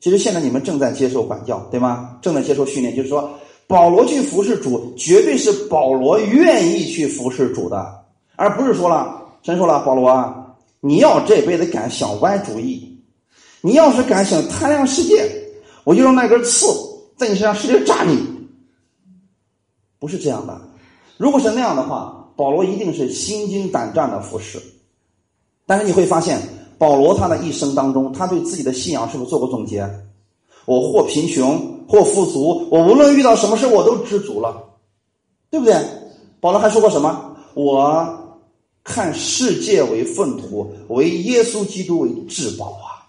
其实现在你们正在接受管教，对吗？正在接受训练，就是说，保罗去服侍主，绝对是保罗愿意去服侍主的，而不是说了，神说了，保罗啊，你要这辈子敢想歪主意，你要是敢想贪恋世界。我就用那根刺在你身上使劲扎你，不是这样的。如果是那样的话，保罗一定是心惊胆战的服侍。但是你会发现，保罗他的一生当中，他对自己的信仰是不是做过总结？我或贫穷或富足，我无论遇到什么事，我都知足了，对不对？保罗还说过什么？我看世界为粪土，为耶稣基督为至宝啊！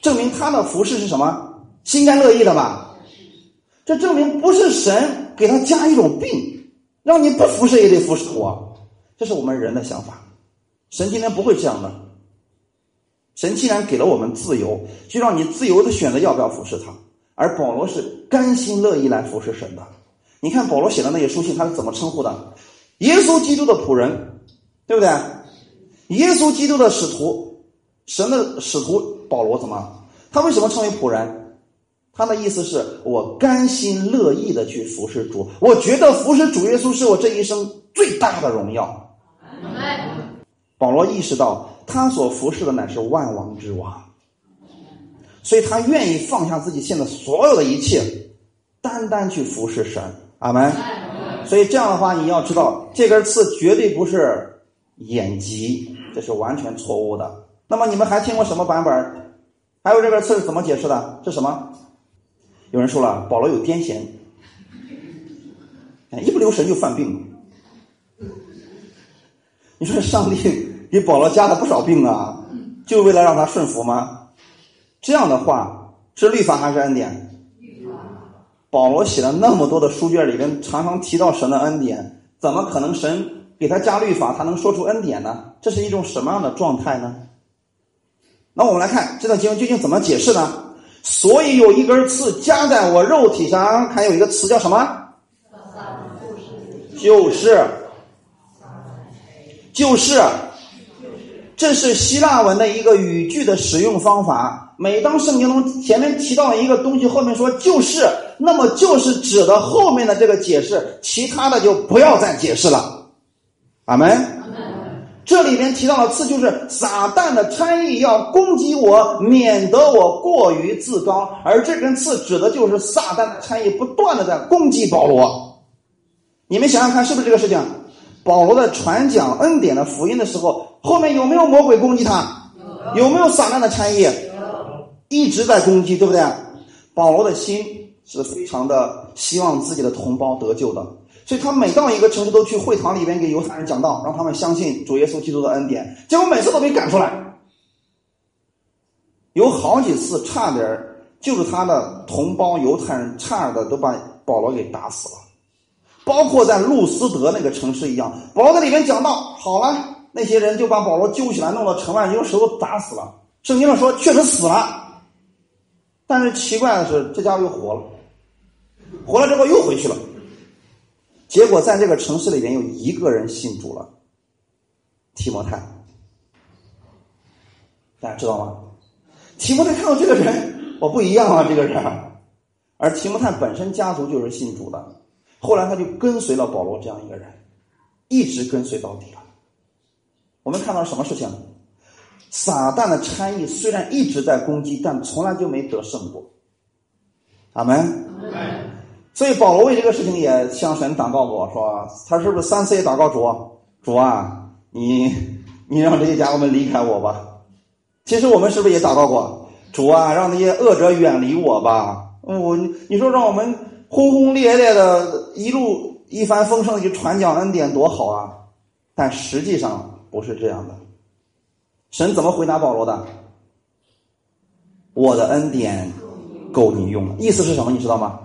证明他的服饰是什么？心甘乐意的吧？这证明不是神给他加一种病，让你不服侍也得服侍我。这是我们人的想法。神今天不会这样的。神既然给了我们自由，就让你自由的选择要不要服侍他。而保罗是甘心乐意来服侍神的。你看保罗写的那些书信，他是怎么称呼的？耶稣基督的仆人，对不对？耶稣基督的使徒，神的使徒保罗怎么？他为什么称为仆人？他的意思是我甘心乐意的去服侍主，我觉得服侍主耶稣是我这一生最大的荣耀。保罗意识到他所服侍的乃是万王之王，所以他愿意放下自己现在所有的一切，单单去服侍神。阿门。所以这样的话，你要知道这根刺绝对不是眼疾，这是完全错误的。那么你们还听过什么版本？还有这根刺是怎么解释的？是什么？有人说了，保罗有癫痫，一不留神就犯病。你说上帝给保罗加了不少病啊，就为了让他顺服吗？这样的话是律法还是恩典？保罗写了那么多的书卷里面，常常提到神的恩典，怎么可能神给他加律法，他能说出恩典呢？这是一种什么样的状态呢？那我们来看这段经文究竟怎么解释呢？所以有一根刺加在我肉体上，还有一个词叫什么？就是，就是，这是希腊文的一个语句的使用方法。每当圣经中前面提到一个东西，后面说就是，那么就是指的后面的这个解释，其他的就不要再解释了。阿门。这里边提到的刺就是撒旦的参与，要攻击我，免得我过于自高。而这根刺指的就是撒旦的参与，不断的在攻击保罗。你们想想看，是不是这个事情？保罗在传讲恩典的福音的时候，后面有没有魔鬼攻击他？有没有撒旦的参与？一直在攻击，对不对？保罗的心是非常的希望自己的同胞得救的。所以他每到一个城市都去会堂里边给犹太人讲道，让他们相信主耶稣基督的恩典。结果每次都被赶出来，有好几次差点就是他的同胞犹太人差点的都把保罗给打死了。包括在路斯德那个城市一样，保罗在里面讲道，好了，那些人就把保罗揪起来，弄到城外，用石头砸死了。圣经上说确实死了，但是奇怪的是，这家伙又活了，活了之后又回去了。结果在这个城市里边有一个人信主了，提摩太，大家知道吗？提摩太看到这个人，我不一样啊，这个人。而提摩太本身家族就是信主的，后来他就跟随了保罗这样一个人，一直跟随到底了。我们看到什么事情？撒旦的差役虽然一直在攻击，但从来就没得胜过。阿门。所以保罗为这个事情也向神祷告过，说他是不是三次也祷告主？主啊，你你让这些家伙们离开我吧。其实我们是不是也祷告过？主啊，让那些恶者远离我吧。我你说让我们轰轰烈烈的一路一帆风顺的去传讲恩典多好啊！但实际上不是这样的。神怎么回答保罗的？我的恩典够你用了。意思是什么？你知道吗？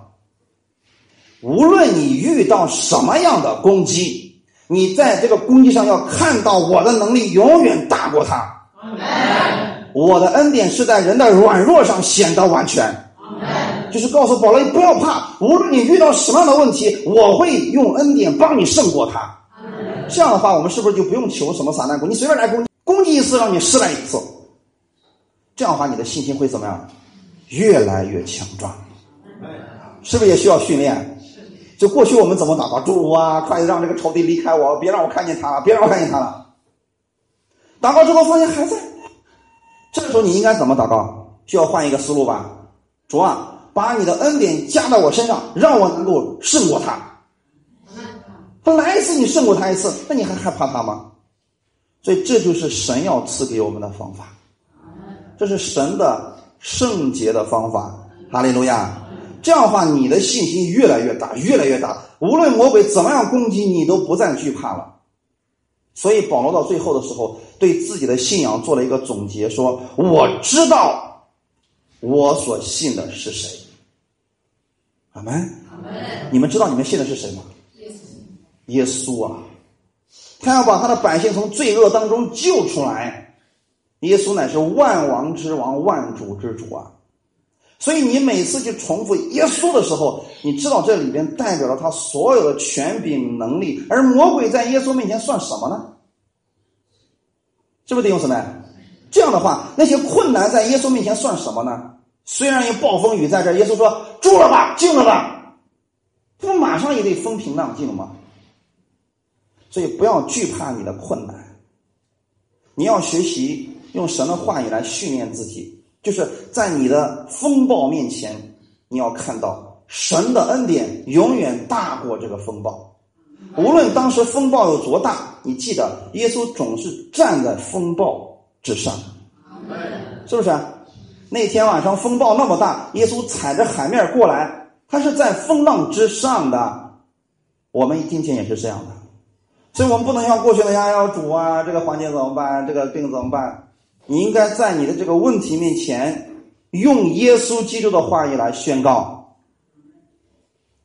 无论你遇到什么样的攻击，你在这个攻击上要看到我的能力永远大过他。我的恩典是在人的软弱上显得完全。就是告诉保罗，你不要怕，无论你遇到什么样的问题，我会用恩典帮你胜过他。这样的话，我们是不是就不用求什么撒旦攻？你随便来攻击，攻击一次让你失败一次。这样的话，你的信心会怎么样？越来越强壮。是不是也需要训练？就过去我们怎么祷告？主啊，快让这个仇敌离开我，别让我看见他了，别让我看见他了。祷告之后发现还在，这个时候你应该怎么祷告？需要换一个思路吧？主啊，把你的恩典加到我身上，让我能够胜过他。他来一次你胜过他一次，那你还害怕他吗？所以这就是神要赐给我们的方法，这是神的圣洁的方法。哈利路亚。这样的话，你的信心越来越大，越来越大。无论魔鬼怎么样攻击，你都不再惧怕了。所以保罗到最后的时候，对自己的信仰做了一个总结，说：“我知道我所信的是谁。”阿门。你们知道你们信的是谁吗？耶稣啊！他要把他的百姓从罪恶当中救出来。耶稣乃是万王之王，万主之主啊！所以你每次去重复耶稣的时候，你知道这里边代表了他所有的权柄能力，而魔鬼在耶稣面前算什么呢？是不是弟兄姊妹？这样的话，那些困难在耶稣面前算什么呢？虽然有暴风雨在这耶稣说住了吧，静了吧，不马上也得风平浪静吗？所以不要惧怕你的困难，你要学习用神的话语来训练自己。就是在你的风暴面前，你要看到神的恩典永远大过这个风暴。无论当时风暴有多大，你记得耶稣总是站在风暴之上，是不是？那天晚上风暴那么大，耶稣踩着海面过来，他是在风浪之上的。我们今天也是这样的，所以我们不能像过去那样要主啊，这个环境怎么办？这个病怎么办？你应该在你的这个问题面前，用耶稣基督的话语来宣告，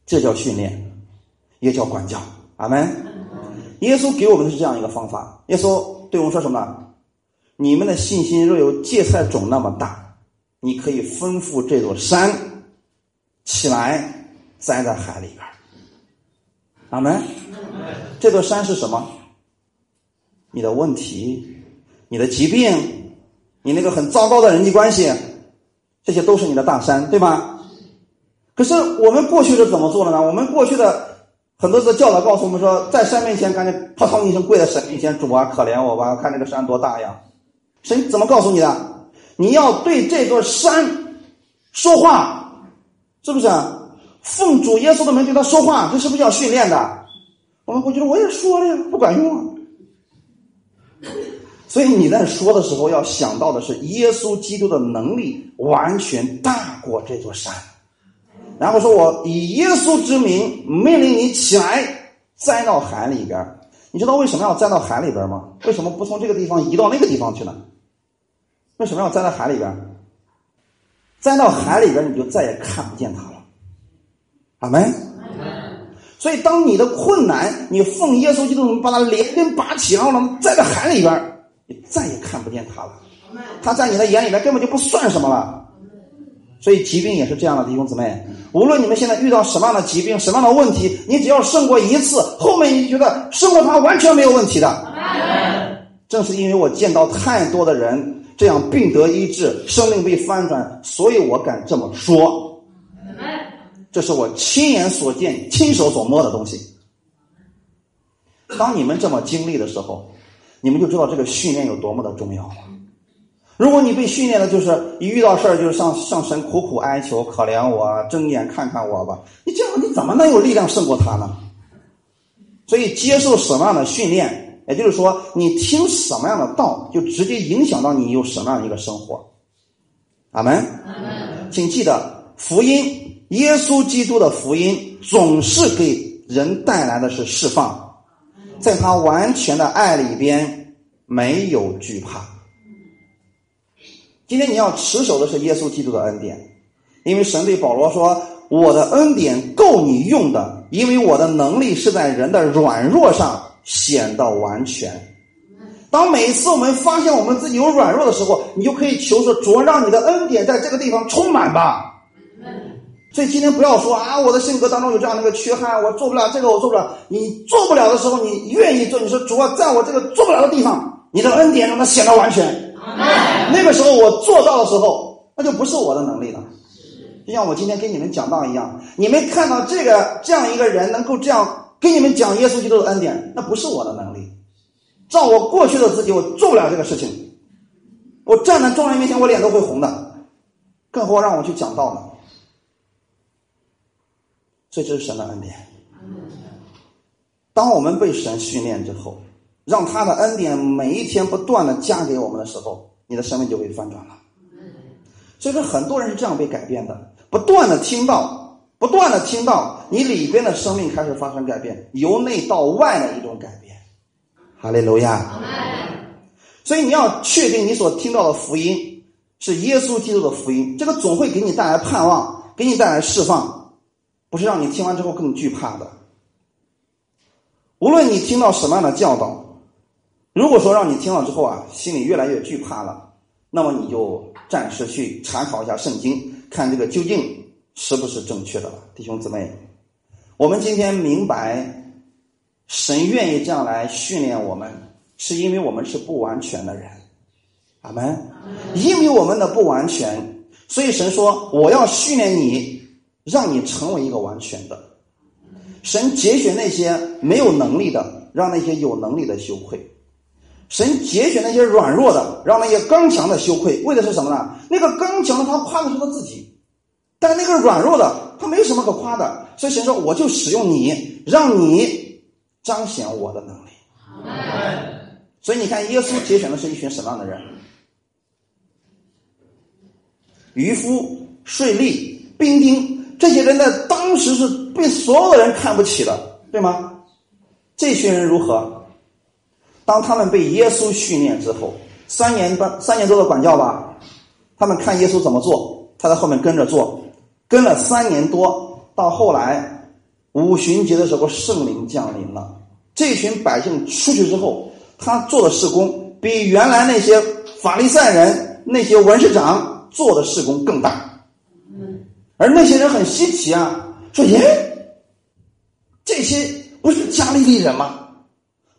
这叫训练，也叫管教。阿门。耶稣给我们的是这样一个方法。耶稣对我们说什么？你们的信心若有芥菜种那么大，你可以吩咐这座山起来栽在海里边。阿门。这座山是什么？你的问题，你的疾病。你那个很糟糕的人际关系，这些都是你的大山，对吧？可是我们过去是怎么做的呢？我们过去的很多次教导告诉我们说，在山面前赶紧扑通一声跪在神面前，主啊，可怜我吧！看这个山多大呀！神怎么告诉你的？你要对这座山说话，是不是？奉主耶稣的名对他说话，这是不是要训练的？我们过去我也说了呀，不管用啊。所以你在说的时候要想到的是，耶稣基督的能力完全大过这座山。然后说：“我以耶稣之名命令你起来，栽到海里边。你知道为什么要栽到海里边吗？为什么不从这个地方移到那个地方去呢？为什么要栽在海里边？栽到海里边，你就再也看不见它了。阿门。所以，当你的困难，你奉耶稣基督，你把它连根拔起，然后呢，栽在海里边，你再也看不见他了。他在你的眼里边根本就不算什么了。所以疾病也是这样的，弟兄姊妹。无论你们现在遇到什么样的疾病、什么样的问题，你只要胜过一次，后面你觉得胜过他完全没有问题的。正是因为我见到太多的人这样病得医治、生命被翻转，所以我敢这么说。这是我亲眼所见、亲手所摸的东西。当你们这么经历的时候，你们就知道这个训练有多么的重要了。如果你被训练的就是一遇到事儿就是上上神苦苦哀求，可怜我，睁眼看看我吧，你这样你怎么能有力量胜过他呢？所以接受什么样的训练，也就是说你听什么样的道，就直接影响到你有什么样的一个生活。阿门。请记得福音，耶稣基督的福音总是给人带来的是释放，在他完全的爱里边没有惧怕。今天你要持守的是耶稣基督的恩典，因为神对保罗说：“我的恩典够你用的，因为我的能力是在人的软弱上显得完全。”当每次我们发现我们自己有软弱的时候，你就可以求说：“主，让你的恩典在这个地方充满吧。”所以今天不要说啊，我的性格当中有这样的一个缺憾，我做不了这个，我做不了。你做不了的时候，你愿意做，你说主啊，在我这个做不了的地方，你的恩典让它显得完全。[laughs] 那个时候我做到的时候，那就不是我的能力了。就像我今天跟你们讲道一样，你们看到这个这样一个人能够这样跟你们讲耶稣基督的恩典，那不是我的能力。照我过去的自己，我做不了这个事情。我站在众人面前，我脸都会红的，更何况让我去讲道呢？所以这是神的恩典。当我们被神训练之后。让他的恩典每一天不断的加给我们的时候，你的生命就会翻转了。所以说，很多人是这样被改变的：不断的听到，不断的听到，你里边的生命开始发生改变，由内到外的一种改变。哈利路亚！所以你要确定你所听到的福音是耶稣基督的福音，这个总会给你带来盼望，给你带来释放，不是让你听完之后更惧怕的。无论你听到什么样的教导。如果说让你听了之后啊，心里越来越惧怕了，那么你就暂时去查考一下圣经，看这个究竟是不是正确的了。弟兄姊妹，我们今天明白，神愿意这样来训练我们，是因为我们是不完全的人，阿门。因为我们的不完全，所以神说我要训练你，让你成为一个完全的。神节选那些没有能力的，让那些有能力的羞愧。神节选那些软弱的，让那些刚强的羞愧，为的是什么呢？那个刚强的他夸的是他自己，但那个软弱的他没有什么可夸的，所以神说我就使用你，让你彰显我的能力。所以你看，耶稣节选的是一群什么样的人？渔夫、税吏、兵丁，这些人在当时是被所有的人看不起的，对吗？这群人如何？当他们被耶稣训练之后，三年半三年多的管教吧，他们看耶稣怎么做，他在后面跟着做，跟了三年多，到后来五旬节的时候，圣灵降临了，这群百姓出去之后，他做的事工比原来那些法利赛人、那些文士长做的事工更大，而那些人很稀奇啊，说耶，这些不是加利利人吗？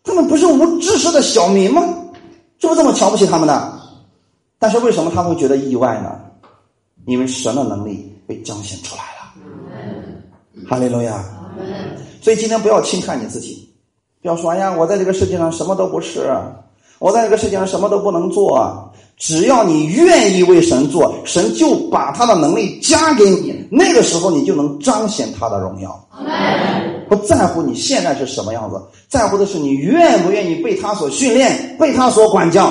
他们不是无知识的小民吗？是不是这么瞧不起他们呢？但是为什么他会觉得意外呢？因为神的能力被彰显出来了。哈利路亚！所以今天不要轻看你自己，不要说哎呀，我在这个世界上什么都不是，我在这个世界上什么都不能做。只要你愿意为神做，神就把他的能力加给你，那个时候你就能彰显他的荣耀。不在乎你现在是什么样子，在乎的是你愿不愿意被他所训练，被他所管教。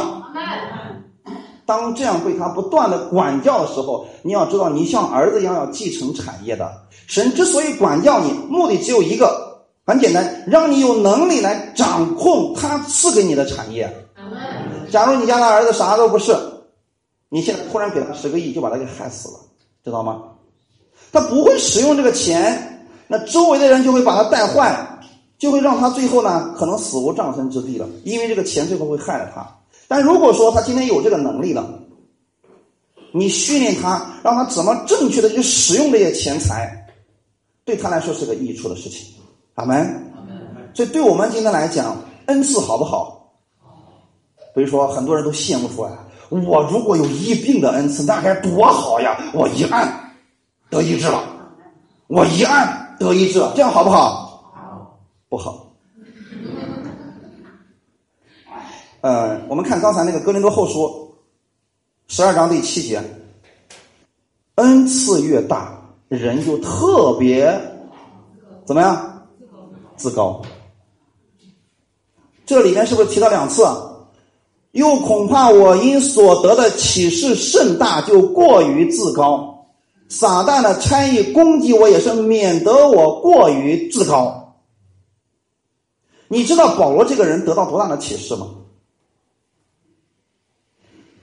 当这样被他不断的管教的时候，你要知道，你像儿子一样要继承产业的。神之所以管教你，目的只有一个，很简单，让你有能力来掌控他赐给你的产业。假如你家的儿子啥都不是，你现在突然给他十个亿，就把他给害死了，知道吗？他不会使用这个钱，那周围的人就会把他带坏，就会让他最后呢可能死无葬身之地了，因为这个钱最后会害了他。但如果说他今天有这个能力了，你训练他，让他怎么正确的去使用这些钱财，对他来说是个益处的事情。阿门。所以对我们今天来讲，恩赐好不好？所以说，很多人都羡慕说：“我如果有医病的恩赐，那该多好呀！我一按得医治了，我一按得医治了，这样好不好？不好。呃，我们看刚才那个哥林多后书十二章第七节，恩赐越大，人就特别怎么样？自高。这里面是不是提到两次？又恐怕我因所得的启示甚大，就过于自高。撒旦的差役攻击我，也是免得我过于自高。你知道保罗这个人得到多大的启示吗？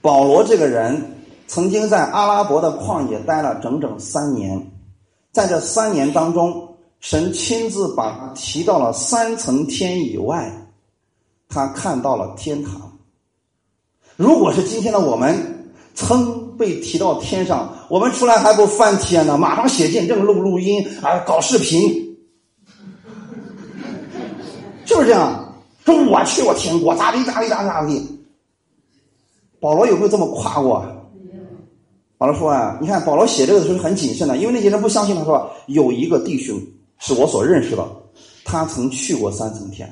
保罗这个人曾经在阿拉伯的旷野待了整整三年，在这三年当中，神亲自把他提到了三层天以外，他看到了天堂。如果是今天的我们，曾被提到天上，我们出来还不翻天呢？马上写见证、录录音啊，搞视频，是不是这样？说我去过天国，咋地咋地咋地咋地？保罗有没有这么夸过？保罗说啊，你看保罗写这个的时候很谨慎的，因为那些人不相信。他说有一个弟兄是我所认识的，他曾去过三层天。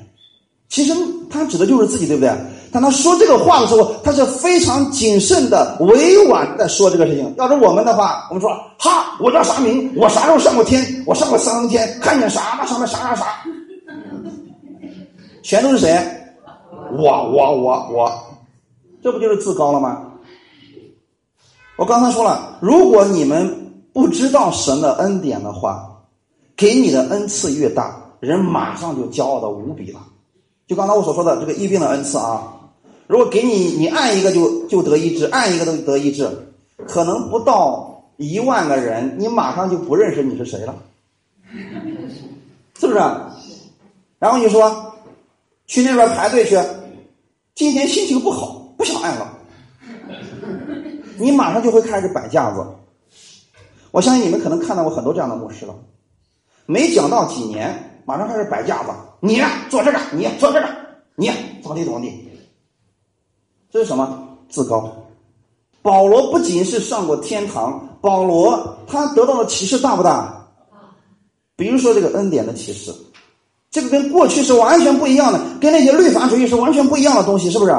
其实他指的就是自己，对不对？当他说这个话的时候，他是非常谨慎的、委婉的说这个事情。要是我们的话，我们说：“哈，我叫啥名？我啥时候上过天？我上过三天，看见啥？那上面啥啥啥？全都是谁？我我我我，这不就是自高了吗？我刚才说了，如果你们不知道神的恩典的话，给你的恩赐越大，人马上就骄傲的无比了。就刚才我所说的这个疫病的恩赐啊。如果给你，你按一个就就得医治，按一个都得医治，可能不到一万个人，你马上就不认识你是谁了，[laughs] 是不是？然后你说去那边排队去，今天心情不好，不想按了，你马上就会开始摆架子。我相信你们可能看到过很多这样的牧师了，没讲到几年，马上开始摆架子，你坐这个，你坐这个，你怎么地怎么地。这是什么？自高。保罗不仅是上过天堂，保罗他得到的启示大不大？比如说这个恩典的启示，这个跟过去是完全不一样的，跟那些律法主义是完全不一样的东西，是不是？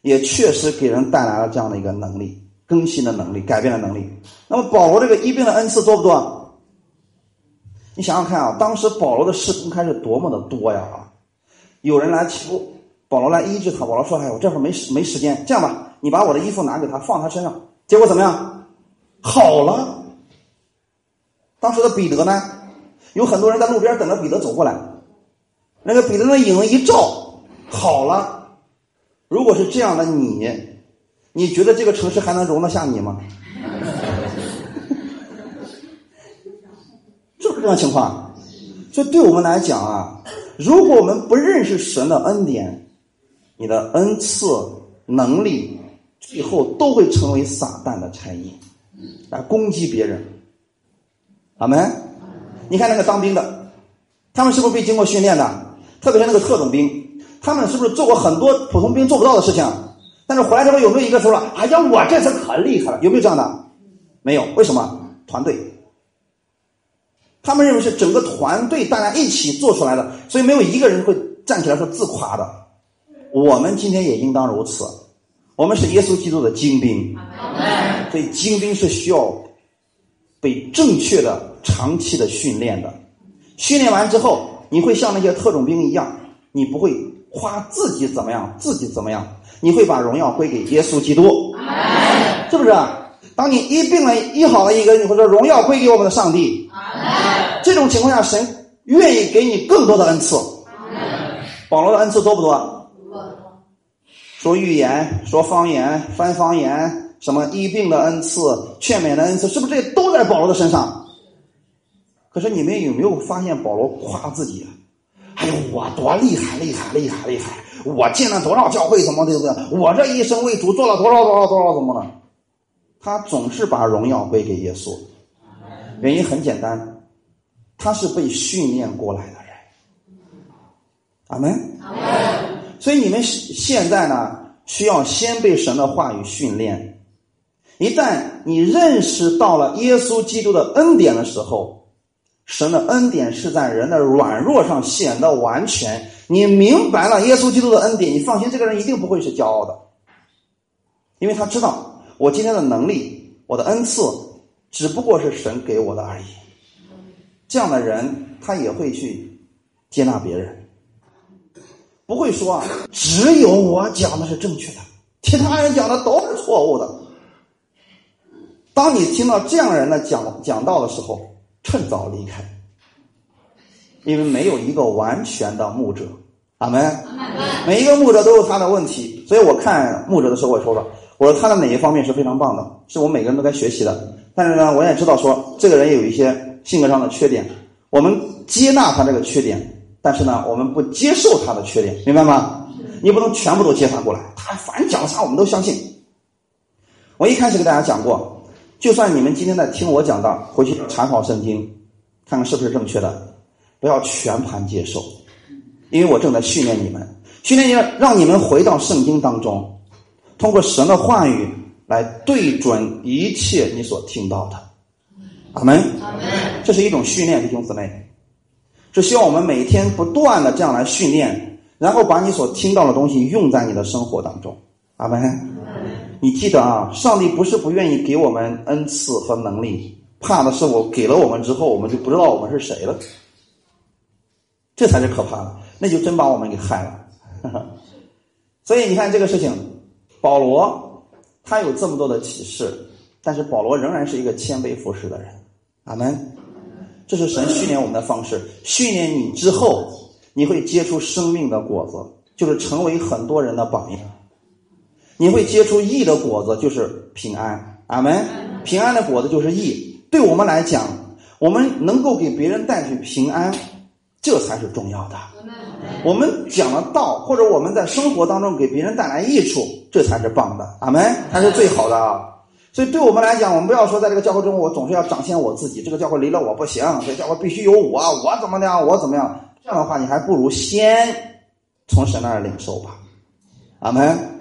也确实给人带来了这样的一个能力，更新的能力，改变的能力。那么保罗这个医病的恩赐多不多？你想想看啊，当时保罗的事工开是多么的多呀！啊，有人来求。保罗来医治他，保罗说：“哎，我这会儿没时没时间，这样吧，你把我的衣服拿给他，放他身上。结果怎么样？好了。当时的彼得呢，有很多人在路边等着彼得走过来，那个彼得的影子一照，好了。如果是这样的你，你觉得这个城市还能容得下你吗？[laughs] 是不是这样情况？所以对我们来讲啊，如果我们不认识神的恩典，你的恩赐能力，最后都会成为撒旦的差役，来攻击别人。阿门。你看那个当兵的，他们是不是被经过训练的？特别是那个特种兵，他们是不是做过很多普通兵做不到的事情？但是回来之后有没有一个说了：“哎呀，我这次可厉害了！”有没有这样的？没有。为什么？团队。他们认为是整个团队大家一起做出来的，所以没有一个人会站起来说自夸的。我们今天也应当如此，我们是耶稣基督的精兵，所以精兵是需要被正确的、长期的训练的。训练完之后，你会像那些特种兵一样，你不会夸自己怎么样，自己怎么样，你会把荣耀归给耶稣基督，是不是？当你医病了、医好了一个，你会说荣耀归给我们的上帝。这种情况下，神愿意给你更多的恩赐。保罗的恩赐多不多？说预言、说方言、翻方言，什么医病的恩赐、劝勉的恩赐，是不是这些都在保罗的身上？可是你们有没有发现保罗夸自己？哎呦，我多厉害，厉害，厉害，厉害！我进了多少教会，怎么对不对？我这一生为主做了多少多少多少，怎么了？他总是把荣耀归给耶稣。原因很简单，他是被训练过来的人。阿门阿门。所以你们现在呢，需要先被神的话语训练。一旦你认识到了耶稣基督的恩典的时候，神的恩典是在人的软弱上显得完全。你明白了耶稣基督的恩典，你放心，这个人一定不会是骄傲的，因为他知道我今天的能力，我的恩赐只不过是神给我的而已。这样的人，他也会去接纳别人。不会说啊，只有我讲的是正确的，其他人讲的都是错误的。当你听到这样人的讲讲道的时候，趁早离开，因为没有一个完全的牧者。阿门。每一个牧者都有他的问题，所以我看牧者的时候，我说了，我说他的哪一方面是非常棒的，是我每个人都该学习的。但是呢，我也知道说这个人有一些性格上的缺点，我们接纳他这个缺点。但是呢，我们不接受他的缺点，明白吗？你不能全部都接他过来，他反正讲啥我们都相信。我一开始给大家讲过，就算你们今天在听我讲的，回去查考圣经，看看是不是正确的，不要全盘接受，因为我正在训练你们，训练你让你们回到圣经当中，通过神的话语来对准一切你所听到的。阿门。阿门。这是一种训练，弟兄姊妹。是希望我们每天不断的这样来训练，然后把你所听到的东西用在你的生活当中。阿门。你记得啊，上帝不是不愿意给我们恩赐和能力，怕的是我给了我们之后，我们就不知道我们是谁了。这才是可怕的，那就真把我们给害了。[laughs] 所以你看这个事情，保罗他有这么多的启示，但是保罗仍然是一个谦卑服侍的人。阿门。这是神训练我们的方式，训练你之后，你会结出生命的果子，就是成为很多人的榜样。你会结出义的果子，就是平安。阿门。平安的果子就是义。对我们来讲，我们能够给别人带去平安，这才是重要的。我们讲了道，或者我们在生活当中给别人带来益处，这才是棒的。阿门，才是最好的啊。所以，对我们来讲，我们不要说在这个教会中，我总是要展现我自己。这个教会离了我不行，这个教会必须有我，我怎么样，我怎么样？这样的话，你还不如先从神那儿领受吧。阿门。